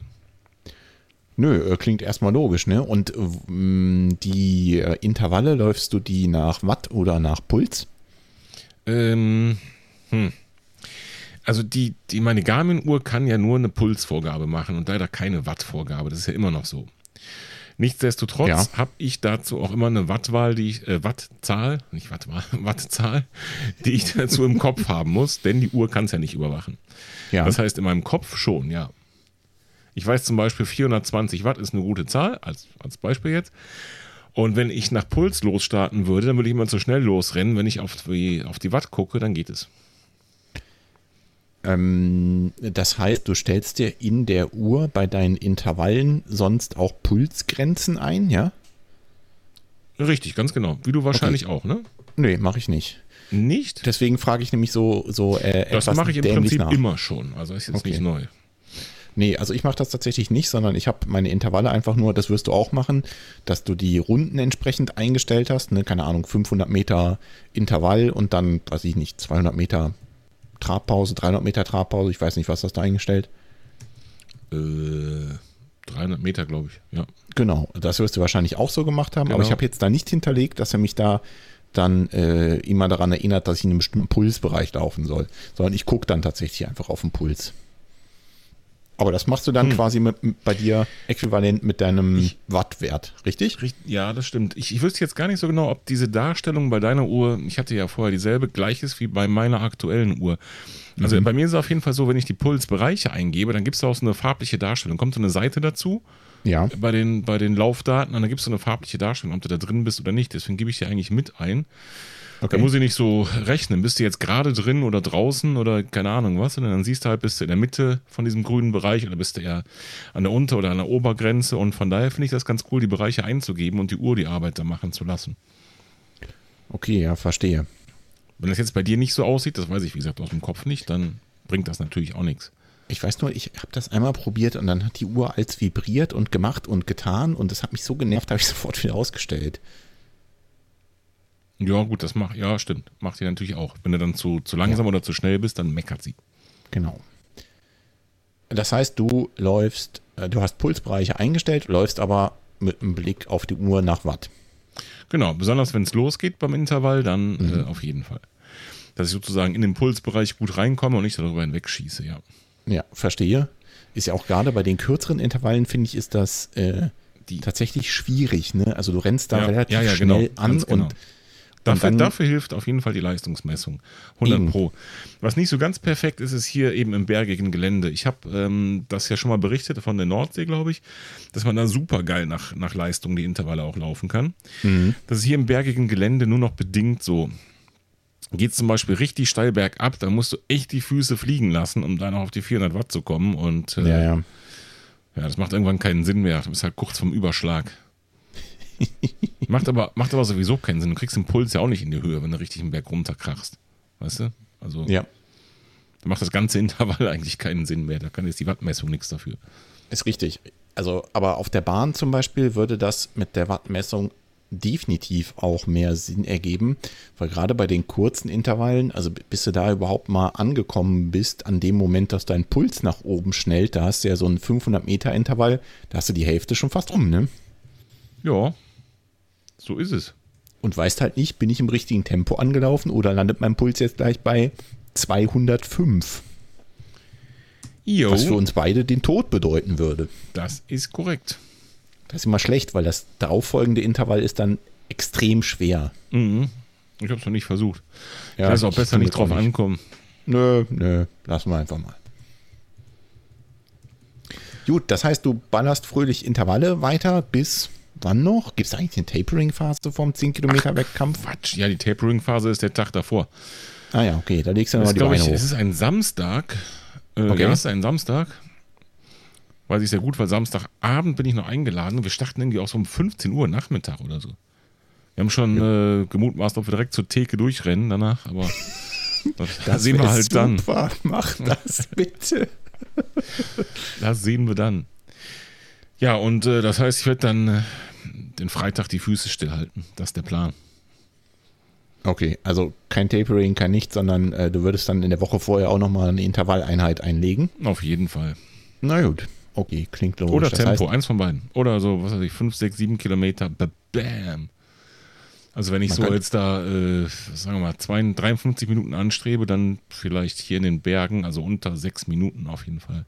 Nö, äh, klingt erstmal logisch, ne? Und die äh, Intervalle läufst du die nach Watt oder nach Puls? Ähm, hm. Also die, die, meine Garmin-Uhr kann ja nur eine Pulsvorgabe machen und leider keine Wattvorgabe. Das ist ja immer noch so. Nichtsdestotrotz Ja. habe ich dazu auch immer eine Wattwahl, die ich, äh, Wattzahl, nicht Wattwahl, Wattzahl, die ich dazu im Kopf haben muss, denn die Uhr kann es ja nicht überwachen. Ja. Das heißt, in meinem Kopf schon, ja. Ich weiß zum Beispiel, 420 Watt ist eine gute Zahl, als, als Beispiel jetzt. Und wenn ich nach Puls losstarten würde, dann würde ich immer zu schnell losrennen. Wenn ich auf die, auf die Watt gucke, dann geht es. Ähm, das heißt, du stellst dir in der Uhr bei deinen Intervallen sonst auch Pulsgrenzen ein, ja? Richtig, ganz genau. Wie du wahrscheinlich auch, ne? Nee, mache ich nicht. Nicht? Deswegen frage ich nämlich so, so äh, Das mache ich im Prinzip nach. immer schon. Also ist jetzt Okay. nicht neu. Nee, also ich mache das tatsächlich nicht, sondern ich habe meine Intervalle einfach nur, das wirst du auch machen, dass du die Runden entsprechend eingestellt hast. Ne? Keine Ahnung, 500 Meter Intervall und dann, weiß ich nicht, 200 Meter Trabpause, 300 Meter Trabpause. Ich weiß nicht, was hast du eingestellt? Äh, 300 Meter, glaube ich, ja. Genau, das wirst du wahrscheinlich auch so gemacht haben. Genau. Aber ich habe jetzt da nicht hinterlegt, dass er mich da dann äh, immer daran erinnert, dass ich in einem bestimmten Pulsbereich laufen soll. Sondern ich gucke dann tatsächlich einfach auf den Puls. Aber das machst du dann Hm. quasi mit, bei dir äquivalent mit deinem Wattwert, richtig? Richt- Ja, das stimmt. Ich, ich wüsste jetzt gar nicht so genau, ob diese Darstellung bei deiner Uhr, ich hatte ja vorher dieselbe, gleich ist wie bei meiner aktuellen Uhr. Also bei mir ist es auf jeden Fall so, wenn ich die Pulsbereiche eingebe, dann gibt es auch so eine farbliche Darstellung. Kommt so eine Seite dazu Ja. bei den, bei den Laufdaten und dann gibt es so eine farbliche Darstellung, ob du da drin bist oder nicht. Deswegen gebe ich die eigentlich mit ein. Da muss ich nicht so rechnen. Bist du jetzt gerade drin oder draußen oder keine Ahnung was, sondern dann siehst du halt, bist du in der Mitte von diesem grünen Bereich oder bist du eher an der Unter- oder an der Obergrenze und von daher finde ich das ganz cool, die Bereiche einzugeben und die Uhr die Arbeit da machen zu lassen. Okay, ja, verstehe. Wenn das jetzt bei dir nicht so aussieht, das weiß ich wie gesagt aus dem Kopf nicht, dann bringt das natürlich auch nichts. Ich weiß nur, ich habe das einmal probiert und dann hat die Uhr als vibriert und gemacht und getan und das hat mich so genervt, habe ich sofort wieder ausgestellt. Ja gut, das macht, ja stimmt, macht die natürlich auch. Wenn du dann zu, zu langsam oder zu schnell bist, dann meckert sie. Genau. Das heißt, du läufst, äh, du hast Pulsbereiche eingestellt, läufst aber mit einem Blick auf die Uhr nach Watt. Genau, besonders wenn es losgeht beim Intervall, dann äh, auf jeden Fall. Dass ich sozusagen in den Pulsbereich gut reinkomme und nicht darüber hinwegschieße, ja. Ja, verstehe. Ist ja auch gerade bei den kürzeren Intervallen, finde ich, ist das äh, Die- tatsächlich schwierig. Ne? Also du rennst da Ja, relativ ja, ja, schnell genau, an genau. und Dafür, dann- dafür hilft auf jeden Fall die Leistungsmessung. 100 Eben. Pro. Was nicht so ganz perfekt ist, ist hier eben im bergigen Gelände. Ich habe ähm, das ja schon mal berichtet von der Nordsee, glaube ich, dass man da super geil nach, nach Leistung die Intervalle auch laufen kann. Mhm. Das ist hier im bergigen Gelände nur noch bedingt so. Geht zum Beispiel richtig steil bergab, da musst du echt die Füße fliegen lassen, um dann noch auf die 400 Watt zu kommen. Und äh, ja, ja. ja, das macht irgendwann keinen Sinn mehr. Du bist halt kurz vom Überschlag. macht, aber, macht aber sowieso keinen Sinn. Du kriegst den Puls ja auch nicht in die Höhe, wenn du richtig einen Berg runterkrachst. Weißt du? Also Ja, da macht das ganze Intervall eigentlich keinen Sinn mehr. Da kann jetzt die Wattmessung nichts dafür. ist richtig. Also, aber auf der Bahn zum Beispiel würde das mit der Wattmessung definitiv auch mehr Sinn ergeben, weil gerade bei den kurzen Intervallen, also bis du da überhaupt mal angekommen bist, an dem Moment, dass dein Puls nach oben schnellt, da hast du ja so einen 500 Meter Intervall, da hast du die Hälfte schon fast rum, ne? Ja, so ist es. Und weißt halt nicht, bin ich im richtigen Tempo angelaufen oder landet mein Puls jetzt gleich bei 205, Jo, was für uns beide den Tod bedeuten würde. das ist korrekt. Das ist immer schlecht, weil das darauffolgende Intervall ist dann extrem schwer. Mhm. Ich habe es noch nicht versucht. Ja, ich weiß auch besser nicht drauf nicht. ankommen. Nö, nö, lassen wir einfach mal. Gut, das heißt, du ballerst fröhlich Intervalle weiter bis wann noch? Gibt es eigentlich eine Tapering-Phase vom 10 Kilometer Wettkampf? Quatsch. Ja, die Tapering-Phase ist der Tag davor. Ah ja, okay, da legst du Das nochmal ist, die Beine ich, hoch. es ist ein Samstag. Äh, Okay. Ja, es ist ein Samstag. Weiß ich sehr gut, weil Samstagabend bin ich noch eingeladen. Wir starten irgendwie auch so um 15 Uhr Nachmittag oder so. Wir haben schon äh, gemutmaßt, ob wir direkt zur Theke durchrennen danach, aber das, das sehen wir halt dann. super. Mach das bitte. Das sehen wir dann. Ja, und äh, das heißt, ich werde dann äh, den Freitag die Füße stillhalten. Das ist der Plan. Okay, also kein Tapering, kein nichts, sondern äh, du würdest dann in der Woche vorher auch nochmal eine Intervalleinheit einlegen. Auf jeden Fall. Na gut, okay, klingt logisch. Oder Das Tempo, heißt, eins von beiden. Oder so, was weiß ich, 5, 6, 7 Kilometer. ba- Bam. Also wenn ich so jetzt da, äh, sagen wir mal, 52, 53 Minuten anstrebe, dann vielleicht hier in den Bergen, also unter 6 Minuten auf jeden Fall.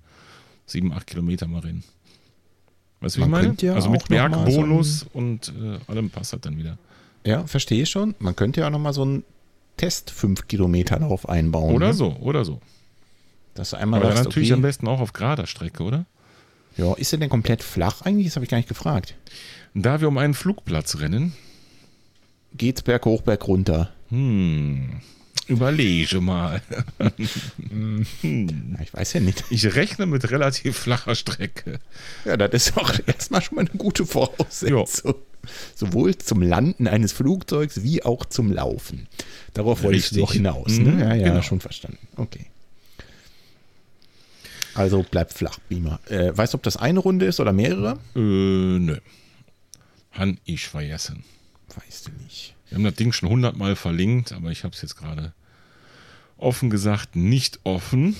7, 8 Kilometer mal rennen. Weißt du, wie ich meine? ja also mit Bergbonus und äh, allem passt das dann wieder. ja, verstehe ich schon. Man könnte ja auch nochmal so einen Test 5 Kilometer Lauf einbauen. Oder ne? so, oder so. Dass du einmal Aber sagst, natürlich okay, am besten auch auf gerader Strecke, oder? ja, ist der denn komplett flach eigentlich? Das habe ich gar nicht gefragt. Da wir um einen Flugplatz rennen, Geht's Berg hoch, Berg runter? hm, überlege mal. Ja, ich weiß ja nicht. Ich rechne mit relativ flacher Strecke. Ja, das ist auch erstmal schon mal eine gute Voraussetzung. Sowohl zum Landen eines Flugzeugs wie auch zum Laufen. Darauf wollte ich Richtig. doch hinaus. Mhm, Ne? Ja, ja, genau. schon verstanden. Okay. Also bleibt flach, Beamer. Äh, weißt du, ob das eine Runde ist oder mehrere? Äh, nö. Han ich vergessen. Weißt du nicht. Wir haben das Ding schon hundertmal verlinkt, aber ich habe es jetzt gerade offen gesagt nicht offen.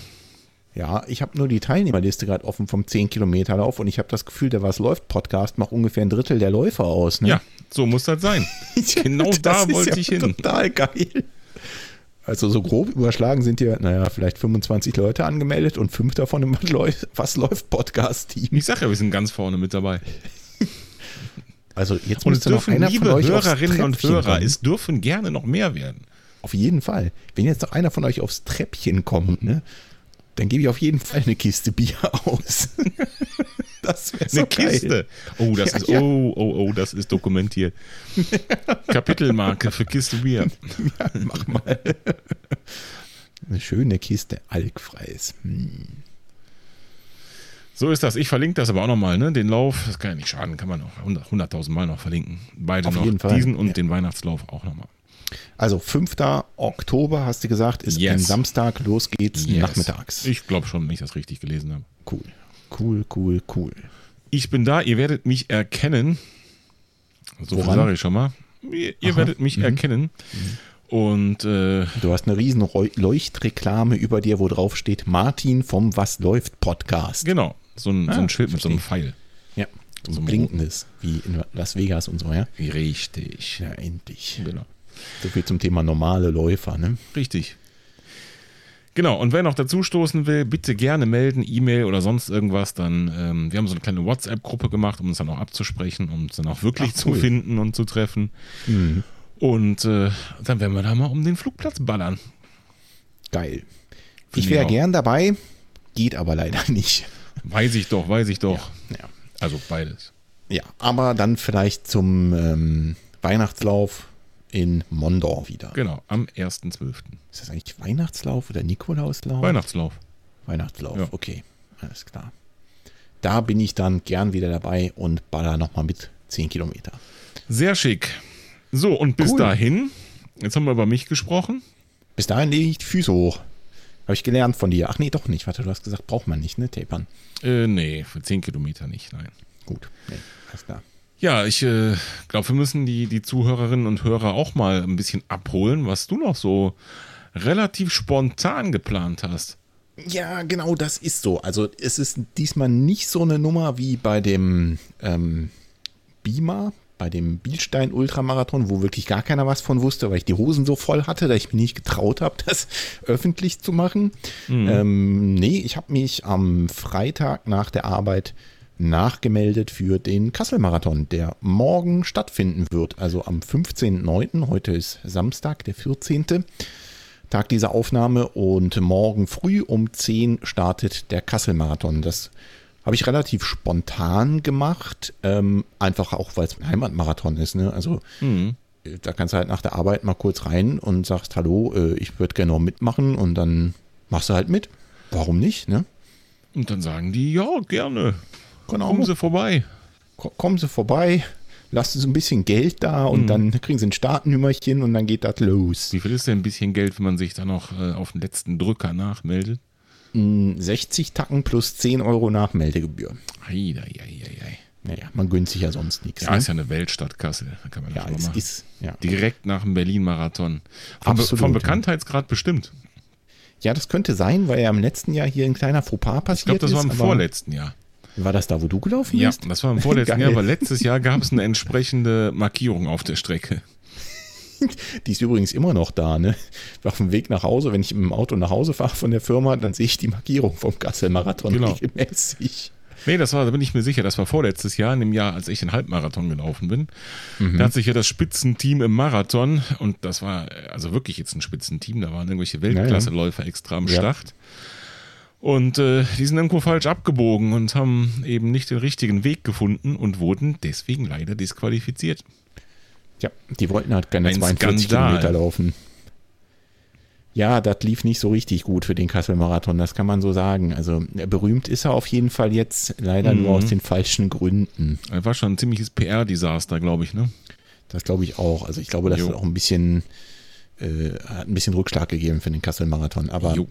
Ja, ich habe nur die Teilnehmerliste gerade offen vom 10 Kilometer Lauf und ich habe das Gefühl, der Was läuft Podcast macht ungefähr ein Drittel der Läufer aus. Ne? Ja, so muss das sein. genau Das da wollte ja ich hin. Total geil. Also so grob überschlagen sind hier, naja, vielleicht 25 Leute angemeldet und fünf davon im Was läuft Podcast-Team. Ich sag ja, wir sind ganz vorne mit dabei. Also jetzt muss noch dürfen, einer liebe von euch Hörerinnen und Hörer, kommen. es dürfen gerne noch mehr werden. Auf jeden Fall. Wenn jetzt noch einer von euch aufs Treppchen kommt, ne, dann gebe ich auf jeden Fall eine Kiste Bier aus. das wäre so Eine geil. Kiste. Oh, das Ja, ist, ja. oh, oh, oh, das ist dokumentiert. Kapitelmarke für Kiste Bier. Ja, mach mal. Eine schöne Kiste alkfreies. Hm. So ist das. Ich verlinke das aber auch nochmal, ne? Den Lauf, das kann ja nicht schaden, kann man auch 100 100.000 Mal noch verlinken. Beide Auf noch. jeden Fall. Diesen und Ja. den Weihnachtslauf auch nochmal. Also 5. Oktober, hast du gesagt, ist Yes. ein Samstag. Los geht's Yes. nachmittags. Ich glaube schon, wenn ich das richtig gelesen habe. cool. Cool, cool, cool. Ich bin da, ihr werdet mich erkennen. So sage ich schon mal. Ihr, ihr werdet mich erkennen. Und äh, Du hast eine riesen Leuchtreklame über dir, wo drauf steht Martin vom Was läuft Podcast. genau, so ein, so Ah, ein Schild mit so einem Pfeil. Ja, so So ein blinkendes, wie in Las Vegas und so, ja? Richtig. Ja, endlich. Genau. So viel zum Thema normale Läufer, ne? Richtig. Genau, und wer noch dazu stoßen will, bitte gerne melden, E-Mail oder sonst irgendwas. Dann, ähm, wir haben so eine kleine WhatsApp-Gruppe gemacht, um uns dann auch abzusprechen, um uns dann auch wirklich Ach, zu cool. finden und zu treffen. Und äh, dann werden wir da mal um den Flugplatz ballern. Geil. Finde Ich wäre gern dabei, geht aber leider nicht. Weiß ich doch, weiß ich doch. Ja, Also beides. ja aber dann vielleicht zum ähm, Weihnachtslauf in Mondor wieder. Genau, am 1.12. Ist das eigentlich Weihnachtslauf oder Nikolauslauf? Weihnachtslauf. Weihnachtslauf, Ja. okay. Alles klar. Da bin ich dann gern wieder dabei und baller nochmal mit 10 Kilometer. Sehr schick. So, und bis Cool. dahin, jetzt haben wir über mich gesprochen. Bis dahin lege ich die Füße hoch. Habe ich gelernt von dir. Ach nee, doch nicht. Warte, du hast gesagt, braucht man nicht, ne? Tapern. Äh, nee, für 10 Kilometer nicht, nein. Gut. Nee, alles klar. Ja, ich äh, glaube, wir müssen die, die Zuhörerinnen und Hörer auch mal ein bisschen abholen, was du noch so relativ spontan geplant hast. Ja, genau, das ist so. Also es ist diesmal nicht so eine Nummer wie bei dem ähm, Beamer, bei dem Bielstein Ultramarathon, wo wirklich gar keiner was von wusste, weil ich die Hosen so voll hatte, dass ich mich nicht getraut habe, das öffentlich zu machen. Ähm, nee, ich habe mich am Freitag nach der Arbeit nachgemeldet für den Kassel-Marathon, der morgen stattfinden wird. Also am 15.09., heute ist Samstag, der 14. Tag dieser Aufnahme und morgen früh um 10 startet der Kassel-Marathon. Das habe ich relativ spontan gemacht, ähm, einfach auch, weil es ein Heimatmarathon ist. Ne? Also äh, da kannst du halt nach der Arbeit mal kurz rein und sagst, hallo, äh, ich würde gerne noch mitmachen und dann machst du halt mit. Warum nicht? Ne? Und dann sagen die, ja, gerne. Genau. Kommen Sie vorbei. Ko- Kommen Sie vorbei, lassen Sie ein bisschen Geld da und dann kriegen Sie ein Startnummerchen und dann geht das los. Wie viel ist denn ein bisschen Geld, wenn man sich dann noch äh, auf den letzten Drücker nachmeldet? 60 Tacken plus 10 Euro Nachmeldegebühr. Eieieiei. Naja, man gönnt sich ja sonst nichts. Ja, ne? ist ja eine Weltstadt Kassel. Da kann man das Ja, mal es machen. ist, ja. Direkt nach dem Berlin-Marathon. Vom, Be vom ja. Bekanntheitsgrad bestimmt. ja, das könnte sein, weil ja im letzten Jahr hier ein kleiner Fauxpas Ich passiert glaube, das war im ist. vorletzten Jahr. War das da, wo du gelaufen Ja, bist? das war im vorletzten. Jahr, weil letztes Jahr gab es eine entsprechende Markierung auf der Strecke. Die ist übrigens immer noch da, ne? Auf dem Weg nach Hause, wenn ich dem Auto nach Hause fahre von der Firma, dann sehe ich die Markierung vom Kassel-Marathon Genau. regelmäßig. Nee, das war, da bin ich mir sicher, das war vorletztes Jahr, in dem Jahr, als ich den Halbmarathon gelaufen bin. Da hat sich ja das Spitzenteam im Marathon, und das war also wirklich jetzt ein Spitzenteam, da waren irgendwelche Weltklasseläufer extra am Ja. Start. Und äh, die sind irgendwo falsch abgebogen und haben eben nicht den richtigen Weg gefunden und wurden deswegen leider disqualifiziert. Ja, die wollten halt keine Ein 42 Skandal. Kilometer laufen. Ja, das lief nicht so richtig gut für den Kassel-Marathon, das kann man so sagen. Also äh, berühmt ist er auf jeden Fall jetzt, leider Mhm. nur aus den falschen Gründen. Das war schon ein ziemliches PR-Desaster, glaube ich, ne? Das glaube ich auch. Also ich glaube, das Jo. ist auch ein bisschen, äh, hat ein bisschen Rückschlag gegeben für den Kassel-Marathon. Aber Jo.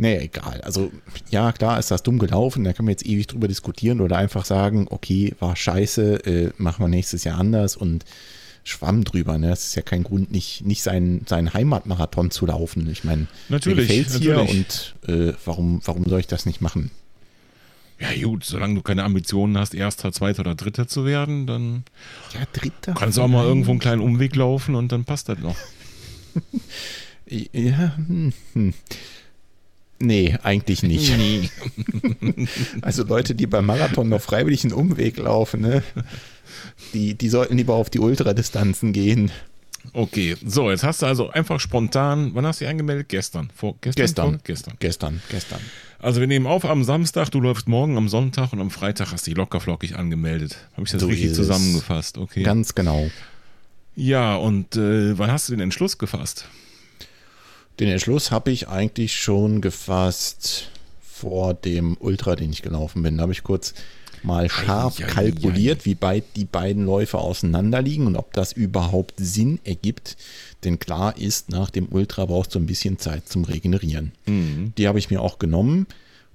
Nee, egal. Also, ja, klar ist das dumm gelaufen, da kann man jetzt ewig drüber diskutieren oder einfach sagen, okay, war scheiße, äh, machen wir nächstes Jahr anders und schwamm drüber. Ne? Das ist ja kein Grund, nicht, nicht seinen, seinen Heimatmarathon zu laufen. Ich meine, natürlich, gefällt's hier und äh, warum, warum soll ich das nicht machen? Ja, gut, solange du keine Ambitionen hast, Erster, Zweiter oder Dritter zu werden, dann ja, Dritter kannst du auch mal irgendwo einen kleinen Umweg laufen und dann passt das noch. ja, hm, hm. Nee, eigentlich nicht. Nee. also Leute, die beim Marathon noch freiwillig einen Umweg laufen, ne? die, die sollten lieber auf die Ultradistanzen gehen. Okay, so, jetzt hast du also einfach spontan, wann hast du dich angemeldet? Gestern. Vor, gestern? Gestern. Vor? Gestern. Gestern, gestern. Also wir nehmen auf am Samstag, du läufst morgen am Sonntag und am Freitag hast du dich lockerflockig angemeldet. Habe ich das so richtig zusammengefasst? Okay. Ganz genau. Ja, und äh, wann hast du den Entschluss gefasst? Den Entschluss habe ich eigentlich schon gefasst vor dem Ultra, den ich gelaufen bin. Da habe ich kurz mal scharf ei, ei, kalkuliert, ei, wie weit die beiden Läufe auseinander liegen und ob das überhaupt Sinn ergibt. Denn klar ist, nach dem Ultra brauchst du ein bisschen Zeit zum Regenerieren. Mhm. Die habe ich mir auch genommen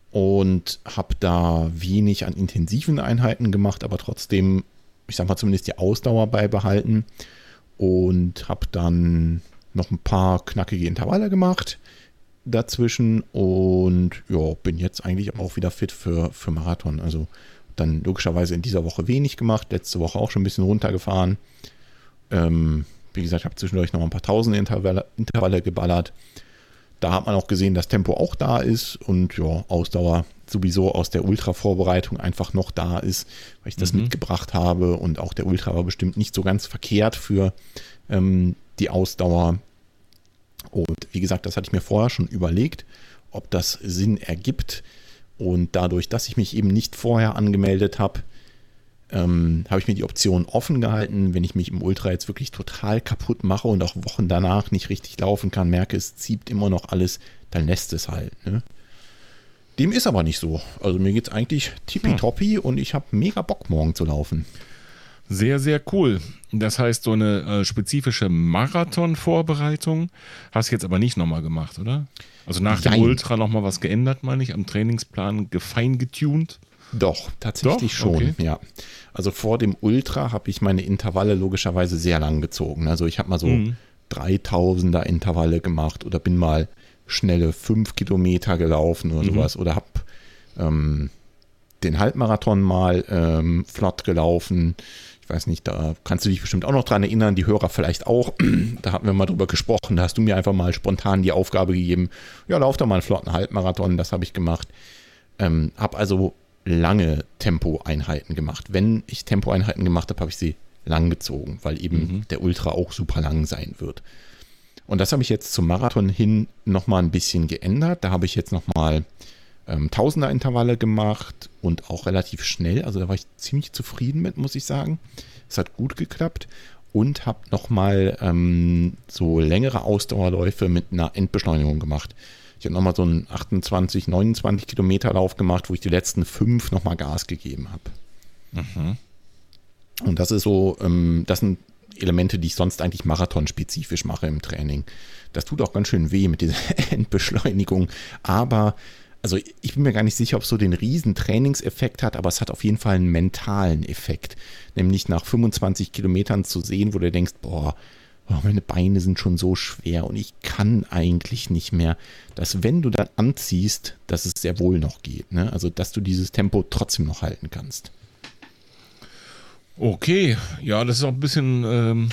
und habe da wenig an intensiven Einheiten gemacht, aber trotzdem, ich sag mal, zumindest die Ausdauer beibehalten und habe dann noch ein paar knackige Intervalle gemacht dazwischen und ja, bin jetzt eigentlich auch wieder fit für, für Marathon. Also dann logischerweise in dieser Woche wenig gemacht, letzte Woche auch schon ein bisschen runtergefahren. Ähm, wie gesagt, ich habe zwischendurch noch ein paar tausende Intervalle, Intervalle geballert. Da hat man auch gesehen, dass Tempo auch da ist und ja, Ausdauer sowieso aus der Ultra-Vorbereitung einfach noch da ist, weil ich das mhm. mitgebracht habe und auch der Ultra war bestimmt nicht so ganz verkehrt für ähm, die Ausdauer. Und wie gesagt, das hatte ich mir vorher schon überlegt, ob das Sinn ergibt. Und dadurch, dass ich mich eben nicht vorher angemeldet habe, ähm, habe ich mir die Option offen gehalten, wenn ich mich im Ultra jetzt wirklich total kaputt mache und auch Wochen danach nicht richtig laufen kann, merke, es zieht immer noch alles, dann lässt es halt. Ne? Dem ist aber nicht so. Also mir geht es eigentlich tippitoppi hm. und ich habe mega Bock, morgen zu laufen. Sehr, sehr cool. Das heißt, so eine äh, spezifische Marathon-Vorbereitung hast du jetzt aber nicht nochmal gemacht, oder? Also nach Nein. dem Ultra nochmal was geändert, meine ich, am Trainingsplan gefeingetunt? Doch, tatsächlich Doch? schon, okay. ja. Also vor dem Ultra habe ich meine Intervalle logischerweise sehr lang gezogen. Also ich habe mal so mhm. 3000er Intervalle gemacht oder bin mal schnelle 5 Kilometer gelaufen oder mhm. sowas oder habe ähm, den Halbmarathon mal ähm, flott gelaufen ich weiß nicht, da kannst du dich bestimmt auch noch dran erinnern, die Hörer vielleicht auch. da hatten wir mal drüber gesprochen, da hast du mir einfach mal spontan die Aufgabe gegeben, ja, lauf doch mal einen flotten Halbmarathon, das habe ich gemacht. Ähm, habe also lange Tempoeinheiten gemacht. Wenn ich Tempoeinheiten gemacht habe, habe ich sie lang gezogen, weil eben mhm. der Ultra auch super lang sein wird. Und das habe ich jetzt zum Marathon hin nochmal ein bisschen geändert. Da habe ich jetzt nochmal ähm, Tausender-Intervalle gemacht und auch relativ schnell. Also da war ich ziemlich zufrieden mit, muss ich sagen. Es hat gut geklappt und habe nochmal ähm, so längere Ausdauerläufe mit einer Endbeschleunigung gemacht. Ich habe nochmal so einen 28, 29 Kilometer Lauf gemacht, wo ich die letzten fünf nochmal Gas gegeben habe. Mhm. Und das ist so, ähm, das sind Elemente, die ich sonst eigentlich marathonspezifisch mache im Training. Das tut auch ganz schön weh mit dieser Endbeschleunigung, aber also ich bin mir gar nicht sicher, ob es so den riesen Trainingseffekt hat, aber es hat auf jeden Fall einen mentalen Effekt. Nämlich nach 25 Kilometern zu sehen, wo du denkst, boah, meine Beine sind schon so schwer und ich kann eigentlich nicht mehr. Dass wenn du dann anziehst, dass es sehr wohl noch geht. Ne? Also dass du dieses Tempo trotzdem noch halten kannst. Okay, ja, das ist auch ein bisschen ähm,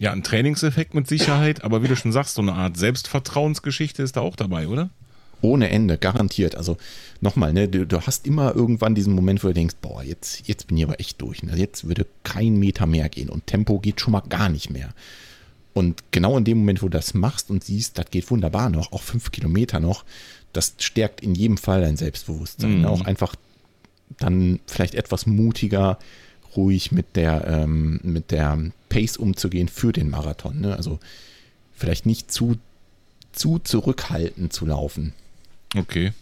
ja, ein Trainingseffekt mit Sicherheit, aber wie du schon sagst, so eine Art Selbstvertrauensgeschichte ist da auch dabei, oder? Ohne Ende, garantiert. Also nochmal, ne, du, du, hast immer irgendwann diesen Moment, wo du denkst, boah, jetzt, jetzt bin ich aber echt durch. Ne? Jetzt würde kein Meter mehr gehen und Tempo geht schon mal gar nicht mehr. Und genau in dem Moment, wo du das machst und siehst, das geht wunderbar noch, auch fünf Kilometer noch, das stärkt in jedem Fall dein Selbstbewusstsein. Mhm. Auch einfach dann vielleicht etwas mutiger, ruhig mit der, ähm, mit der Pace umzugehen für den Marathon. Ne? Also vielleicht nicht zu, zu zurückhaltend zu laufen. Okay.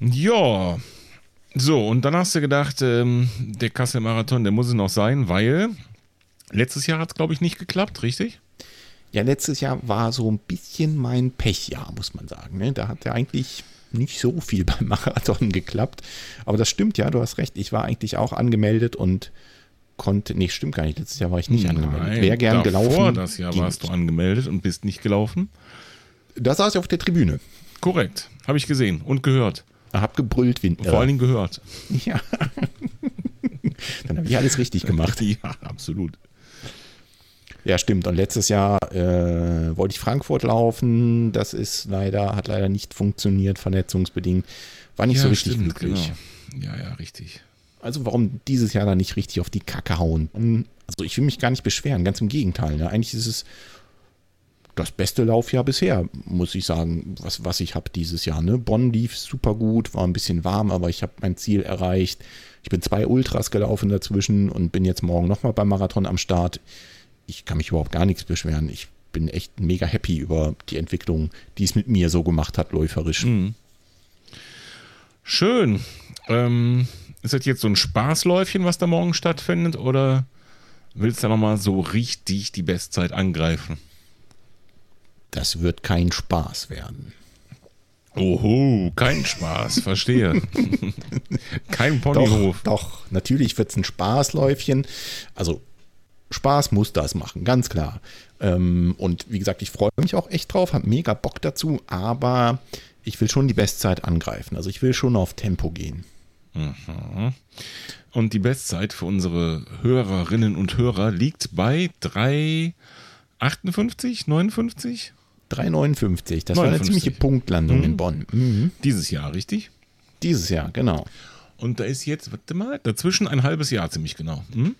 Ja. So, und dann hast du gedacht, ähm, der Kassel-Marathon, der muss es noch sein, weil letztes Jahr hat es, glaube ich, nicht geklappt, richtig? Ja, letztes Jahr war so ein bisschen mein Pechjahr, muss man sagen. Ne? Da hat ja eigentlich nicht so viel beim Marathon geklappt. Aber das stimmt ja, du hast recht. Ich war eigentlich auch angemeldet und konnte. Nee, stimmt gar nicht. Letztes Jahr war ich nicht angemeldet. Wäre gern davor gelaufen. das Jahr warst du angemeldet und bist nicht gelaufen. Da saß ich auf der Tribüne. Korrekt. Habe ich gesehen und gehört. Hab gebrüllt wie ein Vor allen Dingen gehört. Ja. Dann habe ich alles richtig gemacht. Ja, absolut. Ja, stimmt. Und letztes Jahr äh, wollte ich Frankfurt laufen. Das ist leider, hat leider nicht funktioniert, verletzungsbedingt. War nicht ja, so richtig stimmt, glücklich. Genau. Ja, ja, richtig. Also warum dieses Jahr da nicht richtig auf die Kacke hauen? Also ich will mich gar nicht beschweren, ganz im Gegenteil. Ne? Eigentlich ist es das beste Laufjahr bisher, muss ich sagen, was, was ich habe dieses Jahr. Ne? Bonn lief super gut, war ein bisschen warm, aber ich habe mein Ziel erreicht. Ich bin zwei Ultras gelaufen dazwischen und bin jetzt morgen nochmal beim Marathon am Start. Ich kann mich überhaupt gar nichts beschweren. Ich bin echt mega happy über die Entwicklung, die es mit mir so gemacht hat, läuferisch. Mhm. Schön. Ähm, ist das jetzt so ein Spaßläufchen, was da morgen stattfindet, oder willst du da nochmal so richtig die Bestzeit angreifen? Das wird kein Spaß werden. Oho, kein Spaß, verstehe. kein Doch, Ponyhof. doch, natürlich wird es ein Spaßläufchen. Also Spaß muss das machen, ganz klar. Ähm, und wie gesagt, ich freue mich auch echt drauf, habe mega Bock dazu, aber ich will schon die Bestzeit angreifen. Also ich will schon auf Tempo gehen. Und die Bestzeit für unsere Hörerinnen und Hörer liegt bei 3,58, 59? 3,59. Das war eine 59. ziemliche Punktlandung Mhm. in Bonn. Mhm. Dieses Jahr, richtig? Dieses Jahr, genau. Und da ist jetzt, warte mal, dazwischen ein halbes Jahr ziemlich genau. Hm?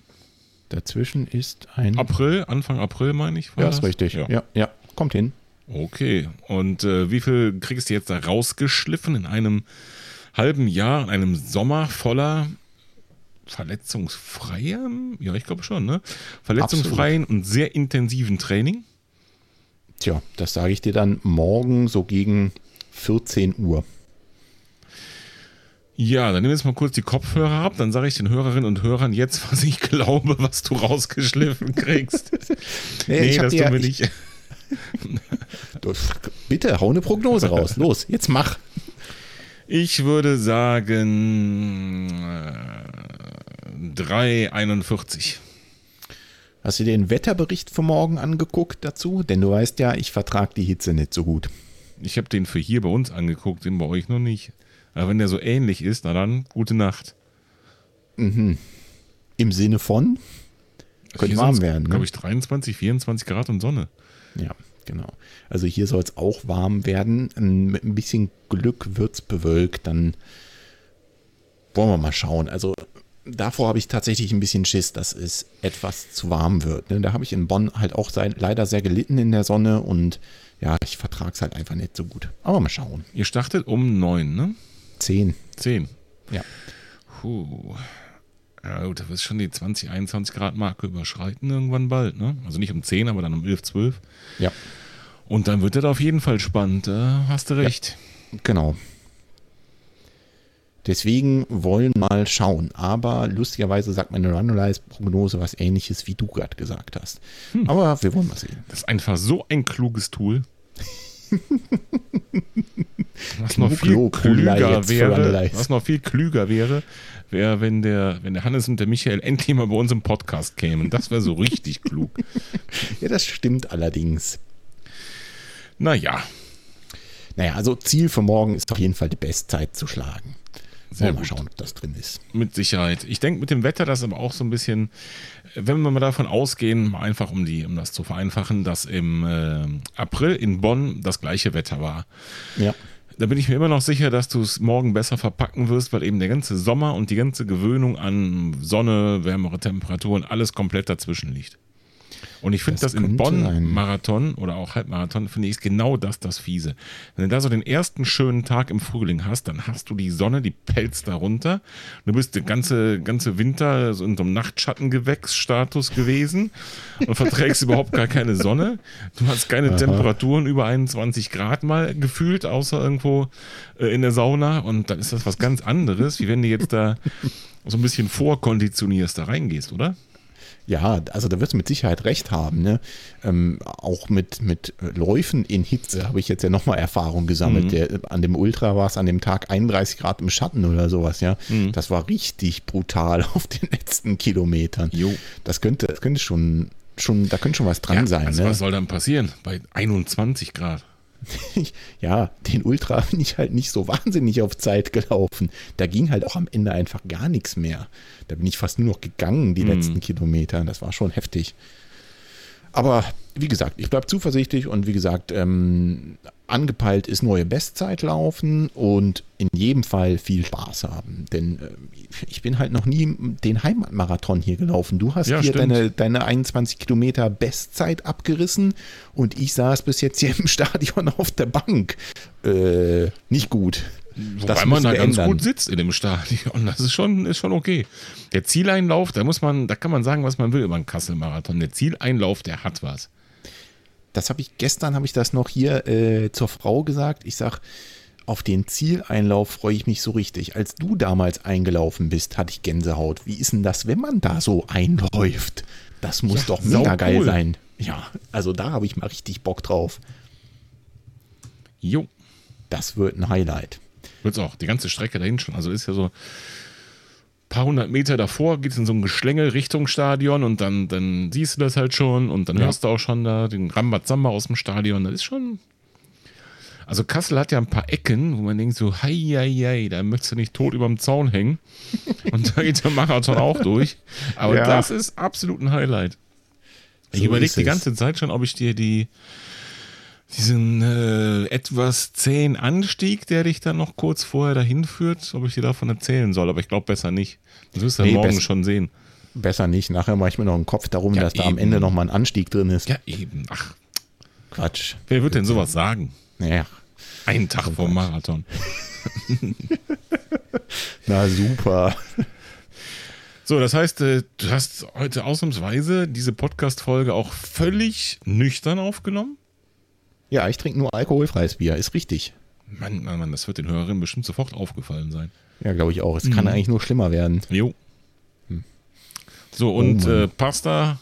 Dazwischen ist ein. April, Anfang April meine ich. ja, das? ist richtig. Ja. Ja. ja, kommt hin. Okay. Und äh, wie viel kriegst du jetzt da rausgeschliffen in einem halben Jahr, in einem Sommer voller verletzungsfreiem? Ja, ich glaube schon, ne? Verletzungsfreien und sehr intensiven Training. Tja, das sage ich dir dann morgen so gegen 14 Uhr. Ja, dann nimm jetzt mal kurz die Kopfhörer ab, dann sage ich den Hörerinnen und Hörern jetzt, was ich glaube, was du rausgeschliffen kriegst. Nee, nee, das tun wir ich- nicht. Bitte, hau eine Prognose raus. Los, jetzt mach. Ich würde sagen äh, 3,41. Hast du dir den Wetterbericht für morgen angeguckt dazu? Denn du weißt ja, ich vertrage die Hitze nicht so gut. Ich habe den für hier bei uns angeguckt, den bei euch noch nicht. Aber wenn der so ähnlich ist, na dann, gute Nacht. Im Sinne von? Könnte warm werden, ne? Glaube ich 23, 24 Grad und Sonne. Ja, genau. Also hier soll es auch warm werden. Ähm, Mit ein bisschen Glück wird es bewölkt. Dann wollen wir mal schauen. Also davor habe ich tatsächlich ein bisschen Schiss, dass es etwas zu warm wird. ne? Da habe ich in Bonn halt auch leider sehr gelitten in der Sonne und ja, ich vertrage es halt einfach nicht so gut. Aber mal schauen. Ihr startet um 9, ne? 10. 10. Ja. Puh. Ja gut, da wirst schon die 20, 21 Grad Marke überschreiten irgendwann bald, ne? Also nicht um 10, aber dann um 11, 12. Ja, Und dann wird das auf jeden Fall spannend, äh, hast du recht. genau. Deswegen wollen wir mal schauen. Aber lustigerweise sagt meine Runalyze-Prognose was ähnliches, wie du gerade gesagt hast. Aber wir wollen mal sehen. Das ist einfach so ein kluges Tool. Was noch viel klüger wäre, was noch viel klüger wäre, wäre, wenn der, wenn der Hannes und der Michael endlich mal bei uns im Podcast kämen. Das wäre so richtig klug. Ja, das stimmt allerdings. Naja, Naja, also Ziel für morgen ist auf jeden Fall die Bestzeit zu schlagen. Sehr Wollen wir mal gut. schauen, ob das drin ist. mit Sicherheit. Ich denke mit dem Wetter, das aber auch so ein bisschen, wenn wir mal davon ausgehen, mal einfach um die, um das zu vereinfachen, dass im äh, April in Bonn das gleiche Wetter war. Ja. Da bin ich mir immer noch sicher, dass du es morgen besser verpacken wirst, weil eben der ganze Sommer und die ganze Gewöhnung an Sonne, wärmere Temperaturen, alles komplett dazwischen liegt. Und ich finde Das das, in könnte Bonn sein. Marathon oder auch Halbmarathon, finde ich, ist genau das das Fiese. Wenn du da so den ersten schönen Tag im Frühling hast, dann hast du die Sonne, die pelzt da runter. Du bist der ganze, ganze Winter so in so einem Nachtschattengewächsstatus gewesen und verträgst überhaupt gar keine Sonne. Du hast keine Temperaturen über 21 Grad mal gefühlt, außer irgendwo äh, in der Sauna. Und dann ist das was ganz anderes, wie wenn du jetzt da so ein bisschen vorkonditionierst, da reingehst, oder? Ja, also da wirst du mit Sicherheit recht haben. Ne? Ähm, auch mit, mit Läufen in Hitze habe ich jetzt ja nochmal Erfahrung gesammelt. Mhm. Der, an dem Ultra war es an dem Tag 31 Grad im Schatten oder sowas, ja. Mhm. Das war richtig brutal auf den letzten Kilometern. Jo. Das könnte, das könnte schon, schon, da könnte schon was dran Ja, sein. also ne? was soll dann passieren? Bei 21 Grad. ja, den Ultra bin ich halt nicht so wahnsinnig auf Zeit gelaufen. Da ging halt auch am Ende einfach gar nichts mehr. Da bin ich fast nur noch gegangen, die Mhm. letzten Kilometer. Das war schon heftig. Aber wie gesagt, ich bleibe zuversichtlich und wie gesagt, ähm, angepeilt ist neue Bestzeit laufen und in jedem Fall viel Spaß haben. Denn äh, ich bin halt noch nie den Heimatmarathon hier gelaufen. Du hast Ja, hier stimmt. deine, deine 21 Kilometer Bestzeit abgerissen und ich saß bis jetzt hier im Stadion auf der Bank. Äh, nicht gut. Wobei Das man da ganz ändern. gut sitzt in dem Stadion. Das ist schon, ist schon okay. Der Zieleinlauf, da muss man, da kann man sagen, was man will über einen Kassel-Marathon. Der Zieleinlauf, der hat was. Das habe ich gestern habe ich das noch hier äh, zur Frau gesagt. Ich sag, auf den Zieleinlauf freue ich mich so richtig. Als du damals eingelaufen bist, hatte ich Gänsehaut. Wie ist denn das, wenn man da so einläuft? Das muss Ja, doch mega geil sein. Ja, also da habe ich mal richtig Bock drauf. Jo. Das wird ein Highlight. Wird's auch. Die ganze Strecke dahin schon. Also ist ja so ein paar hundert Meter davor, geht es in so ein Geschlängel Richtung Stadion und dann, dann siehst du das halt schon und dann Ja. hörst du auch schon da den Rambazamba aus dem Stadion. Das ist schon. Also Kassel hat ja ein paar Ecken, wo man denkt so, hei, hei, hei, da möchtest du nicht tot überm Zaun hängen. Und da geht der Marathon auch durch. Aber Ja. das ist absolut ein Highlight. Ich So überlege ist die es. ganze Zeit schon, ob ich dir die diesen äh, etwas zähen Anstieg, der dich dann noch kurz vorher dahin führt, ob ich dir davon erzählen soll. Aber ich glaube besser nicht. Das wirst du Nee, morgen schon sehen. Besser nicht. Nachher mache ich mir noch einen Kopf darum, Ja, dass da am eben. Ende noch mal ein Anstieg drin ist. Ja, eben. Ach, Quatsch. wer wird denn sowas sagen? Ja. Einen Tag vor dem Marathon. Na super. So, das heißt, äh, du hast heute ausnahmsweise diese Podcast-Folge auch völlig nüchtern aufgenommen? Ja, ich trinke nur alkoholfreies Bier. Ist richtig. Mann, Mann, Mann, das wird den Hörerinnen bestimmt sofort aufgefallen sein. Ja, glaube ich auch. Es Mhm. kann eigentlich nur schlimmer werden. Jo. So, und Oh äh, Pasta,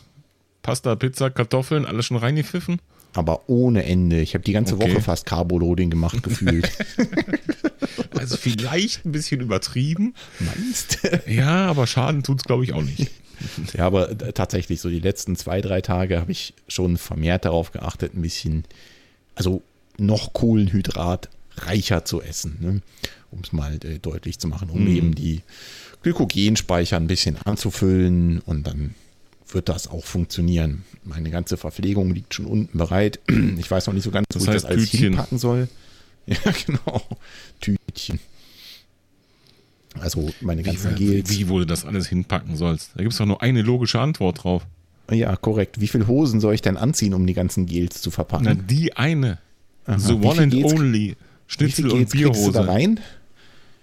Pasta, Pizza, Kartoffeln, alles schon reingepfiffen? Aber ohne Ende. Ich habe die ganze Okay. Woche fast Carboloading gemacht gefühlt. Also vielleicht ein bisschen übertrieben. Meinst Ja, aber Schaden tut's glaube ich, auch nicht. Ja, aber äh, tatsächlich, so die letzten zwei, drei Tage habe ich schon vermehrt darauf geachtet, ein bisschen, also noch Kohlenhydrat reicher zu essen, ne? um es mal äh, deutlich zu machen, um Mhm. eben die Glykogenspeicher ein bisschen anzufüllen und dann wird das auch funktionieren. Meine ganze Verpflegung liegt schon unten bereit. Ich weiß noch nicht so ganz, wo Das ich heißt das alles Tütchen. hinpacken soll. Ja, genau. Tütchen. Also meine ganzen Wie, Gels. wie, wo du das alles hinpacken sollst. Da gibt's doch nur eine logische Antwort drauf. Ja, korrekt. Wie viele Hosen soll ich denn anziehen, um die ganzen Gels zu verpacken? Na, die eine. Aha. The one and Gels- only. Schnitzel und Gels kriegst du da Bierhose. rein?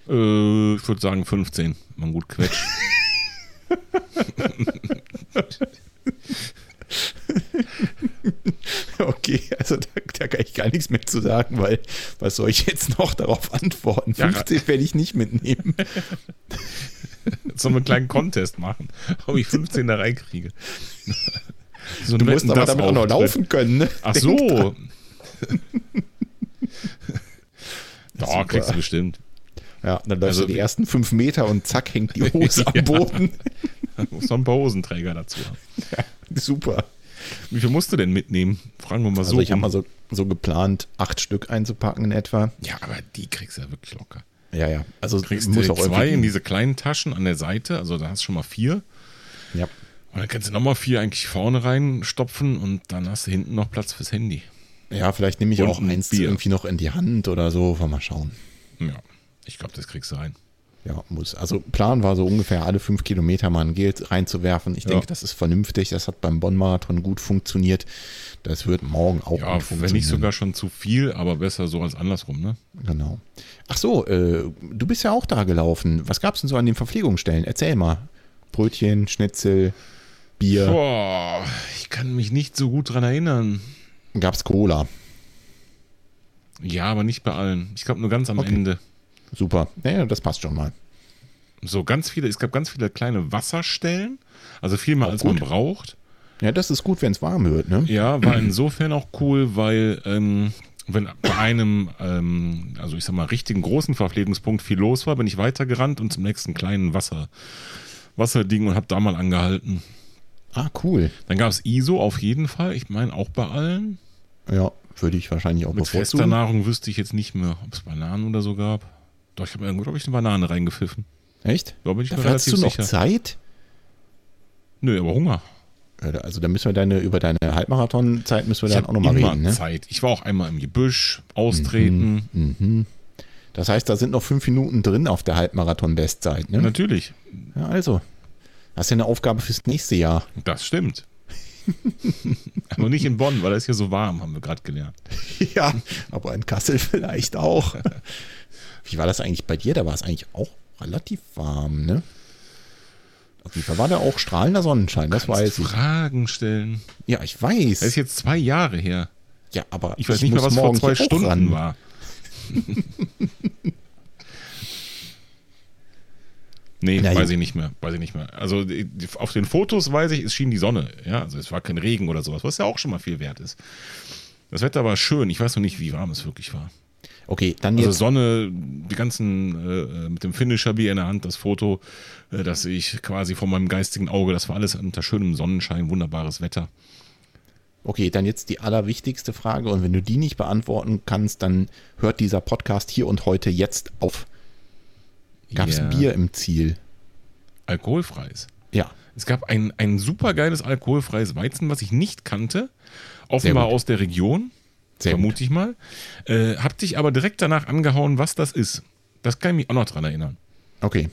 Äh, ich würde sagen 15. Man gut quetscht. Okay, also da, da kann ich gar nichts mehr zu sagen, weil was soll ich jetzt noch darauf antworten? Ja. 15 werde ich nicht mitnehmen. so einen kleinen Contest machen, ob ich 15 da reinkriege. So Du musst aber damit auch noch laufen können. Ne? Ach so. Ja, Super. kriegst du bestimmt. Ja, dann läufst Also du die ersten fünf Meter und zack hängt die Hose Ja. am Boden. Da muss noch ein paar Hosenträger dazu haben. Super. Wie viel musst du denn mitnehmen? Fragen wir mal so. Also ich habe mal so, so geplant, acht Stück einzupacken in etwa. ja, aber die kriegst du ja wirklich locker. Ja, ja. Also Du kriegst du zwei in diese kleinen Taschen an der Seite, also da hast du schon mal vier. Ja. Und dann kannst du nochmal vier eigentlich vorne reinstopfen und dann hast du hinten noch Platz fürs Handy. ja, vielleicht nehme ich Und auch ein eins Bier. irgendwie noch in die Hand oder so. Mal schauen. Ja, ich glaube, das kriegst du rein. Ja, muss. Also Plan war so ungefähr alle fünf Kilometer mal ein Gel reinzuwerfen. Ich Ja. denke, das ist vernünftig. Das hat beim Bonn-Marathon gut funktioniert. Das wird morgen auch Ja, gut funktionieren. wenn nicht sogar schon zu viel, aber besser so als andersrum, ne? Genau. Ach so, äh, du bist ja auch da gelaufen. Was gab es denn so an den Verpflegungsstellen? Erzähl mal. Brötchen, Schnitzel, Bier. Boah, ich kann mich nicht so gut dran erinnern. Gab's Cola. Ja, aber nicht bei allen. Ich glaube nur ganz am Okay. Ende. Super. Ja, das passt schon mal. so ganz viele, es gab ganz viele kleine Wasserstellen, also viel mehr Auch als gut. man braucht. Ja, das ist gut, wenn es warm wird, ne? Ja, war insofern auch cool, weil ähm, wenn bei einem, ähm, also ich sag mal, richtigen großen Verpflegungspunkt viel los war, bin ich weitergerannt und zum nächsten kleinen Wasser, Wasserding und habe da mal angehalten. Ah, cool. Dann gab es ISO auf jeden Fall, ich meine auch bei allen. Ja, würde ich wahrscheinlich auch Mit fester bevorzugen. Nahrung wüsste ich jetzt nicht mehr, ob es Bananen oder so gab. Doch, ich habe irgendwo, glaube ich, eine Banane reingepfiffen. Echt? Da bin ich mir Dafür hast relativ du noch sicher. Zeit? Nö, aber Hunger. Also da müssen wir deine, über deine Halbmarathon-Zeit müssen wir Ich dann auch nochmal reden, ne? Zeit. Ich war auch einmal im Gebüsch, austreten. Mhm. Das heißt, da sind noch fünf Minuten drin auf der Halbmarathon-Bestzeit, ne? Natürlich, Ja, also. Ist ja eine Aufgabe fürs nächste Jahr. das stimmt. Aber nicht in Bonn, weil da ist hier so warm, haben wir gerade gelernt. ja, aber in Kassel vielleicht auch. Wie war das eigentlich bei dir? Da war es eigentlich auch relativ warm, ne? Auf jeden Fall war da auch strahlender Sonnenschein, das weiß ich. Fragen stellen. Ja, ich weiß. Das ist jetzt zwei Jahre her. ja, aber Ich weiß nicht mehr, was vor zwei Stunden ran. war. nee, Na weiß ich nicht mehr. Weiß ich nicht mehr. Also auf den Fotos weiß ich, es schien die Sonne. Ja, also es war kein Regen oder sowas, was ja auch schon mal viel wert ist. Das Wetter war schön. Ich weiß noch nicht, wie warm es wirklich war. Okay, dann Also jetzt. Sonne, die ganzen äh, mit dem Finisher Bier in der Hand, das Foto, äh, das ich quasi vor meinem geistigen Auge, das war alles unter schönem Sonnenschein, wunderbares Wetter. Okay, dann jetzt die allerwichtigste Frage und wenn du die nicht beantworten kannst, dann hört dieser Podcast hier und heute jetzt auf. Gab es Ja. Bier im Ziel? Alkoholfreies. Ja. Es gab ein, ein super geiles alkoholfreies Weizen, was ich nicht kannte. Offenbar gut. aus der Region, Sehr vermute ich mal. Äh, hab dich aber direkt danach angehauen, was das ist. Das kann ich mich auch noch dran erinnern. Okay.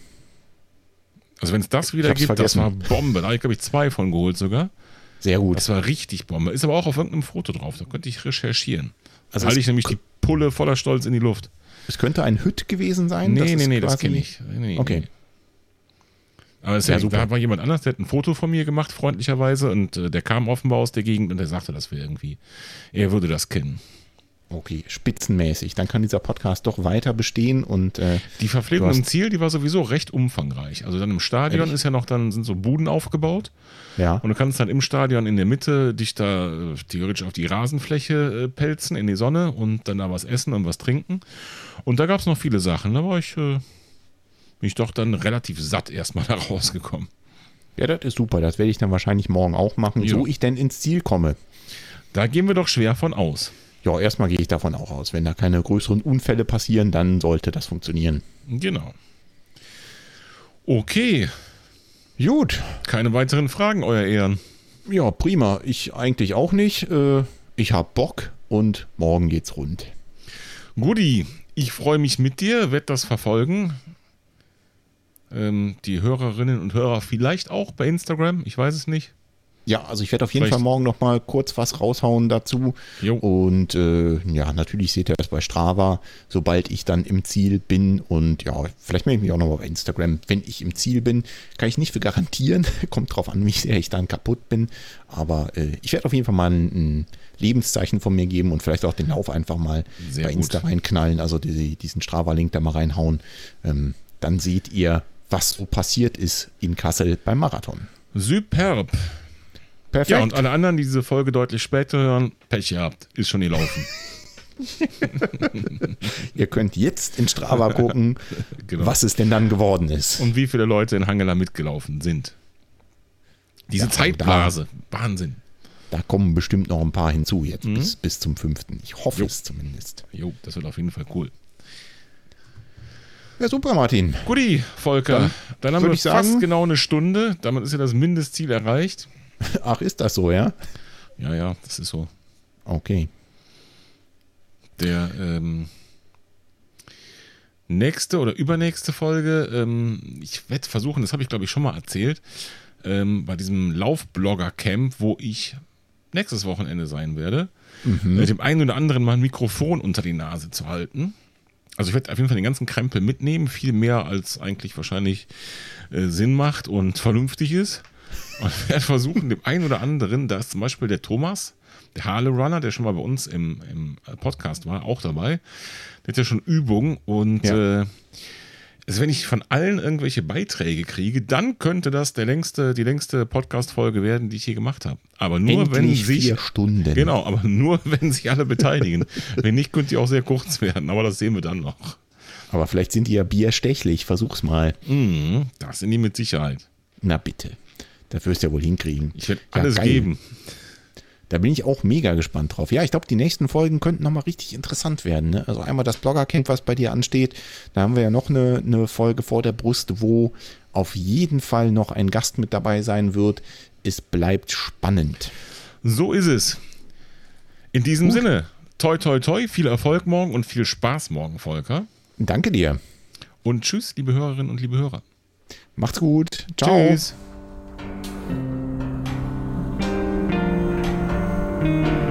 Also wenn es das wieder gibt, das war vergessen. Bombe. Da habe ich, glaube ich, zwei von geholt sogar. Sehr gut. Das war richtig Bombe. Ist aber auch auf irgendeinem Foto drauf. Da könnte ich recherchieren. Also halte ich nämlich die Pulle voller Stolz in die Luft. Es könnte ein Hütt gewesen sein. Nee, ist nee, nee, das kenne ich. Nee, nee, Okay. nee. Aber es Ja, ja, da war jemand anders, der hat ein Foto von mir gemacht, freundlicherweise, und äh, der kam offenbar aus der Gegend und der sagte, das wäre irgendwie, er würde das kennen. Okay, spitzenmäßig. Dann kann dieser Podcast doch weiter bestehen und äh, Die Verpflegung im Ziel, die war sowieso recht umfangreich. Also dann im Stadion Ehrlich? ist ja noch, dann sind so Buden aufgebaut ja. und du kannst dann im Stadion in der Mitte dich da äh, theoretisch auf die Rasenfläche äh, pelzen, in die Sonne und dann da was essen und was trinken. Und da gab es noch viele Sachen. Da war ich, äh, bin ich doch dann relativ satt erstmal da rausgekommen. Ja, das ist super. Das werde ich dann wahrscheinlich morgen auch machen, Ja. so ich denn ins Ziel komme. Da gehen wir doch schwer von aus. Ja, erstmal gehe ich davon auch aus. Wenn da keine größeren Unfälle passieren, dann sollte das funktionieren. Genau. Okay, Gut. keine weiteren Fragen, Euer Ehren. Ja, prima. Ich eigentlich auch nicht. Äh, ich habe Bock und morgen geht's rund. Guti, ich freue mich mit dir, werde das verfolgen. Ähm, die Hörerinnen und Hörer vielleicht auch bei Instagram, ich weiß es nicht. Ja, also ich werde auf jeden Vielleicht- Fall morgen noch mal kurz was raushauen dazu. Jo. Und äh, ja, natürlich seht ihr das bei Strava, sobald ich dann im Ziel bin. Und ja, vielleicht melde ich mich auch noch mal bei Instagram. Wenn ich im Ziel bin, kann ich nicht für garantieren. Kommt drauf an, wie sehr ich dann kaputt bin. Aber äh, ich werde auf jeden Fall mal ein, ein Lebenszeichen von mir geben und vielleicht auch den Lauf einfach mal Sehr bei Insta gut. reinknallen. Also die, diesen Strava-Link da mal reinhauen. Ähm, dann seht ihr, was so passiert ist in Kassel beim Marathon. Superb. Perfekt. Ja, und alle anderen, die diese Folge deutlich später hören, Pech gehabt, ist schon gelaufen. Ihr könnt jetzt in Strava gucken, Genau. was es denn dann geworden ist. Und wie viele Leute in Hangela mitgelaufen sind. Diese Ja, Zeitblase, Wahnsinn. Da kommen bestimmt noch ein paar hinzu jetzt Mhm. bis, bis zum fünften. Ich hoffe Jo. es zumindest. Jo, das wird auf jeden Fall cool. Ja, super, Martin. Guti, Volker, dann, Dann haben wir ich sagen- fast genau eine Stunde. Damit ist ja das Mindestziel erreicht. Ach, ist das so, ja? Ja, ja, das ist so. Okay. Der ähm, nächste oder übernächste Folge, ähm, ich werde versuchen, das habe ich glaube ich schon mal erzählt, ähm, bei diesem Laufblogger-Camp, wo ich nächstes Wochenende sein werde, äh, dem einen oder anderen mal ein Mikrofon unter die Nase zu halten. Also ich werde auf jeden Fall den ganzen Krempel mitnehmen, viel mehr als eigentlich wahrscheinlich äh, Sinn macht und vernünftig ist. Und werde versuchen, dem einen oder anderen, da ist zum Beispiel der Thomas, der Harle Runner, der schon mal bei uns im, im Podcast war, auch dabei. Der hat ja schon Übung und Ja. äh, Also wenn ich von allen irgendwelche Beiträge kriege, dann könnte das der längste, die längste Podcast-Folge werden, die ich je gemacht habe. Aber nur Endlich wenn sich. vier Stunden. Genau, aber nur wenn sich alle beteiligen. wenn nicht, könnte die auch sehr kurz werden, aber das sehen wir dann noch. Aber vielleicht sind die ja bierstechlich. Versuch's mal. Mhm, das sind die mit Sicherheit. Na bitte. Dafür wirst du ja wohl hinkriegen. Ich werde Ja, alles geil. geben. Da bin ich auch mega gespannt drauf. Ja, ich glaube, die nächsten Folgen könnten nochmal richtig interessant werden. Ne? Also einmal das Bloggercamp, was bei dir ansteht. Da haben wir ja noch eine, eine Folge vor der Brust, wo auf jeden Fall noch ein Gast mit dabei sein wird. Es bleibt spannend. So ist es. In diesem Sinne, toi, toi, toi, viel Erfolg morgen und viel Spaß morgen, Volker. Danke dir. Und tschüss, liebe Hörerinnen und liebe Hörer. Macht's gut. Ciao. Tschüss. thank you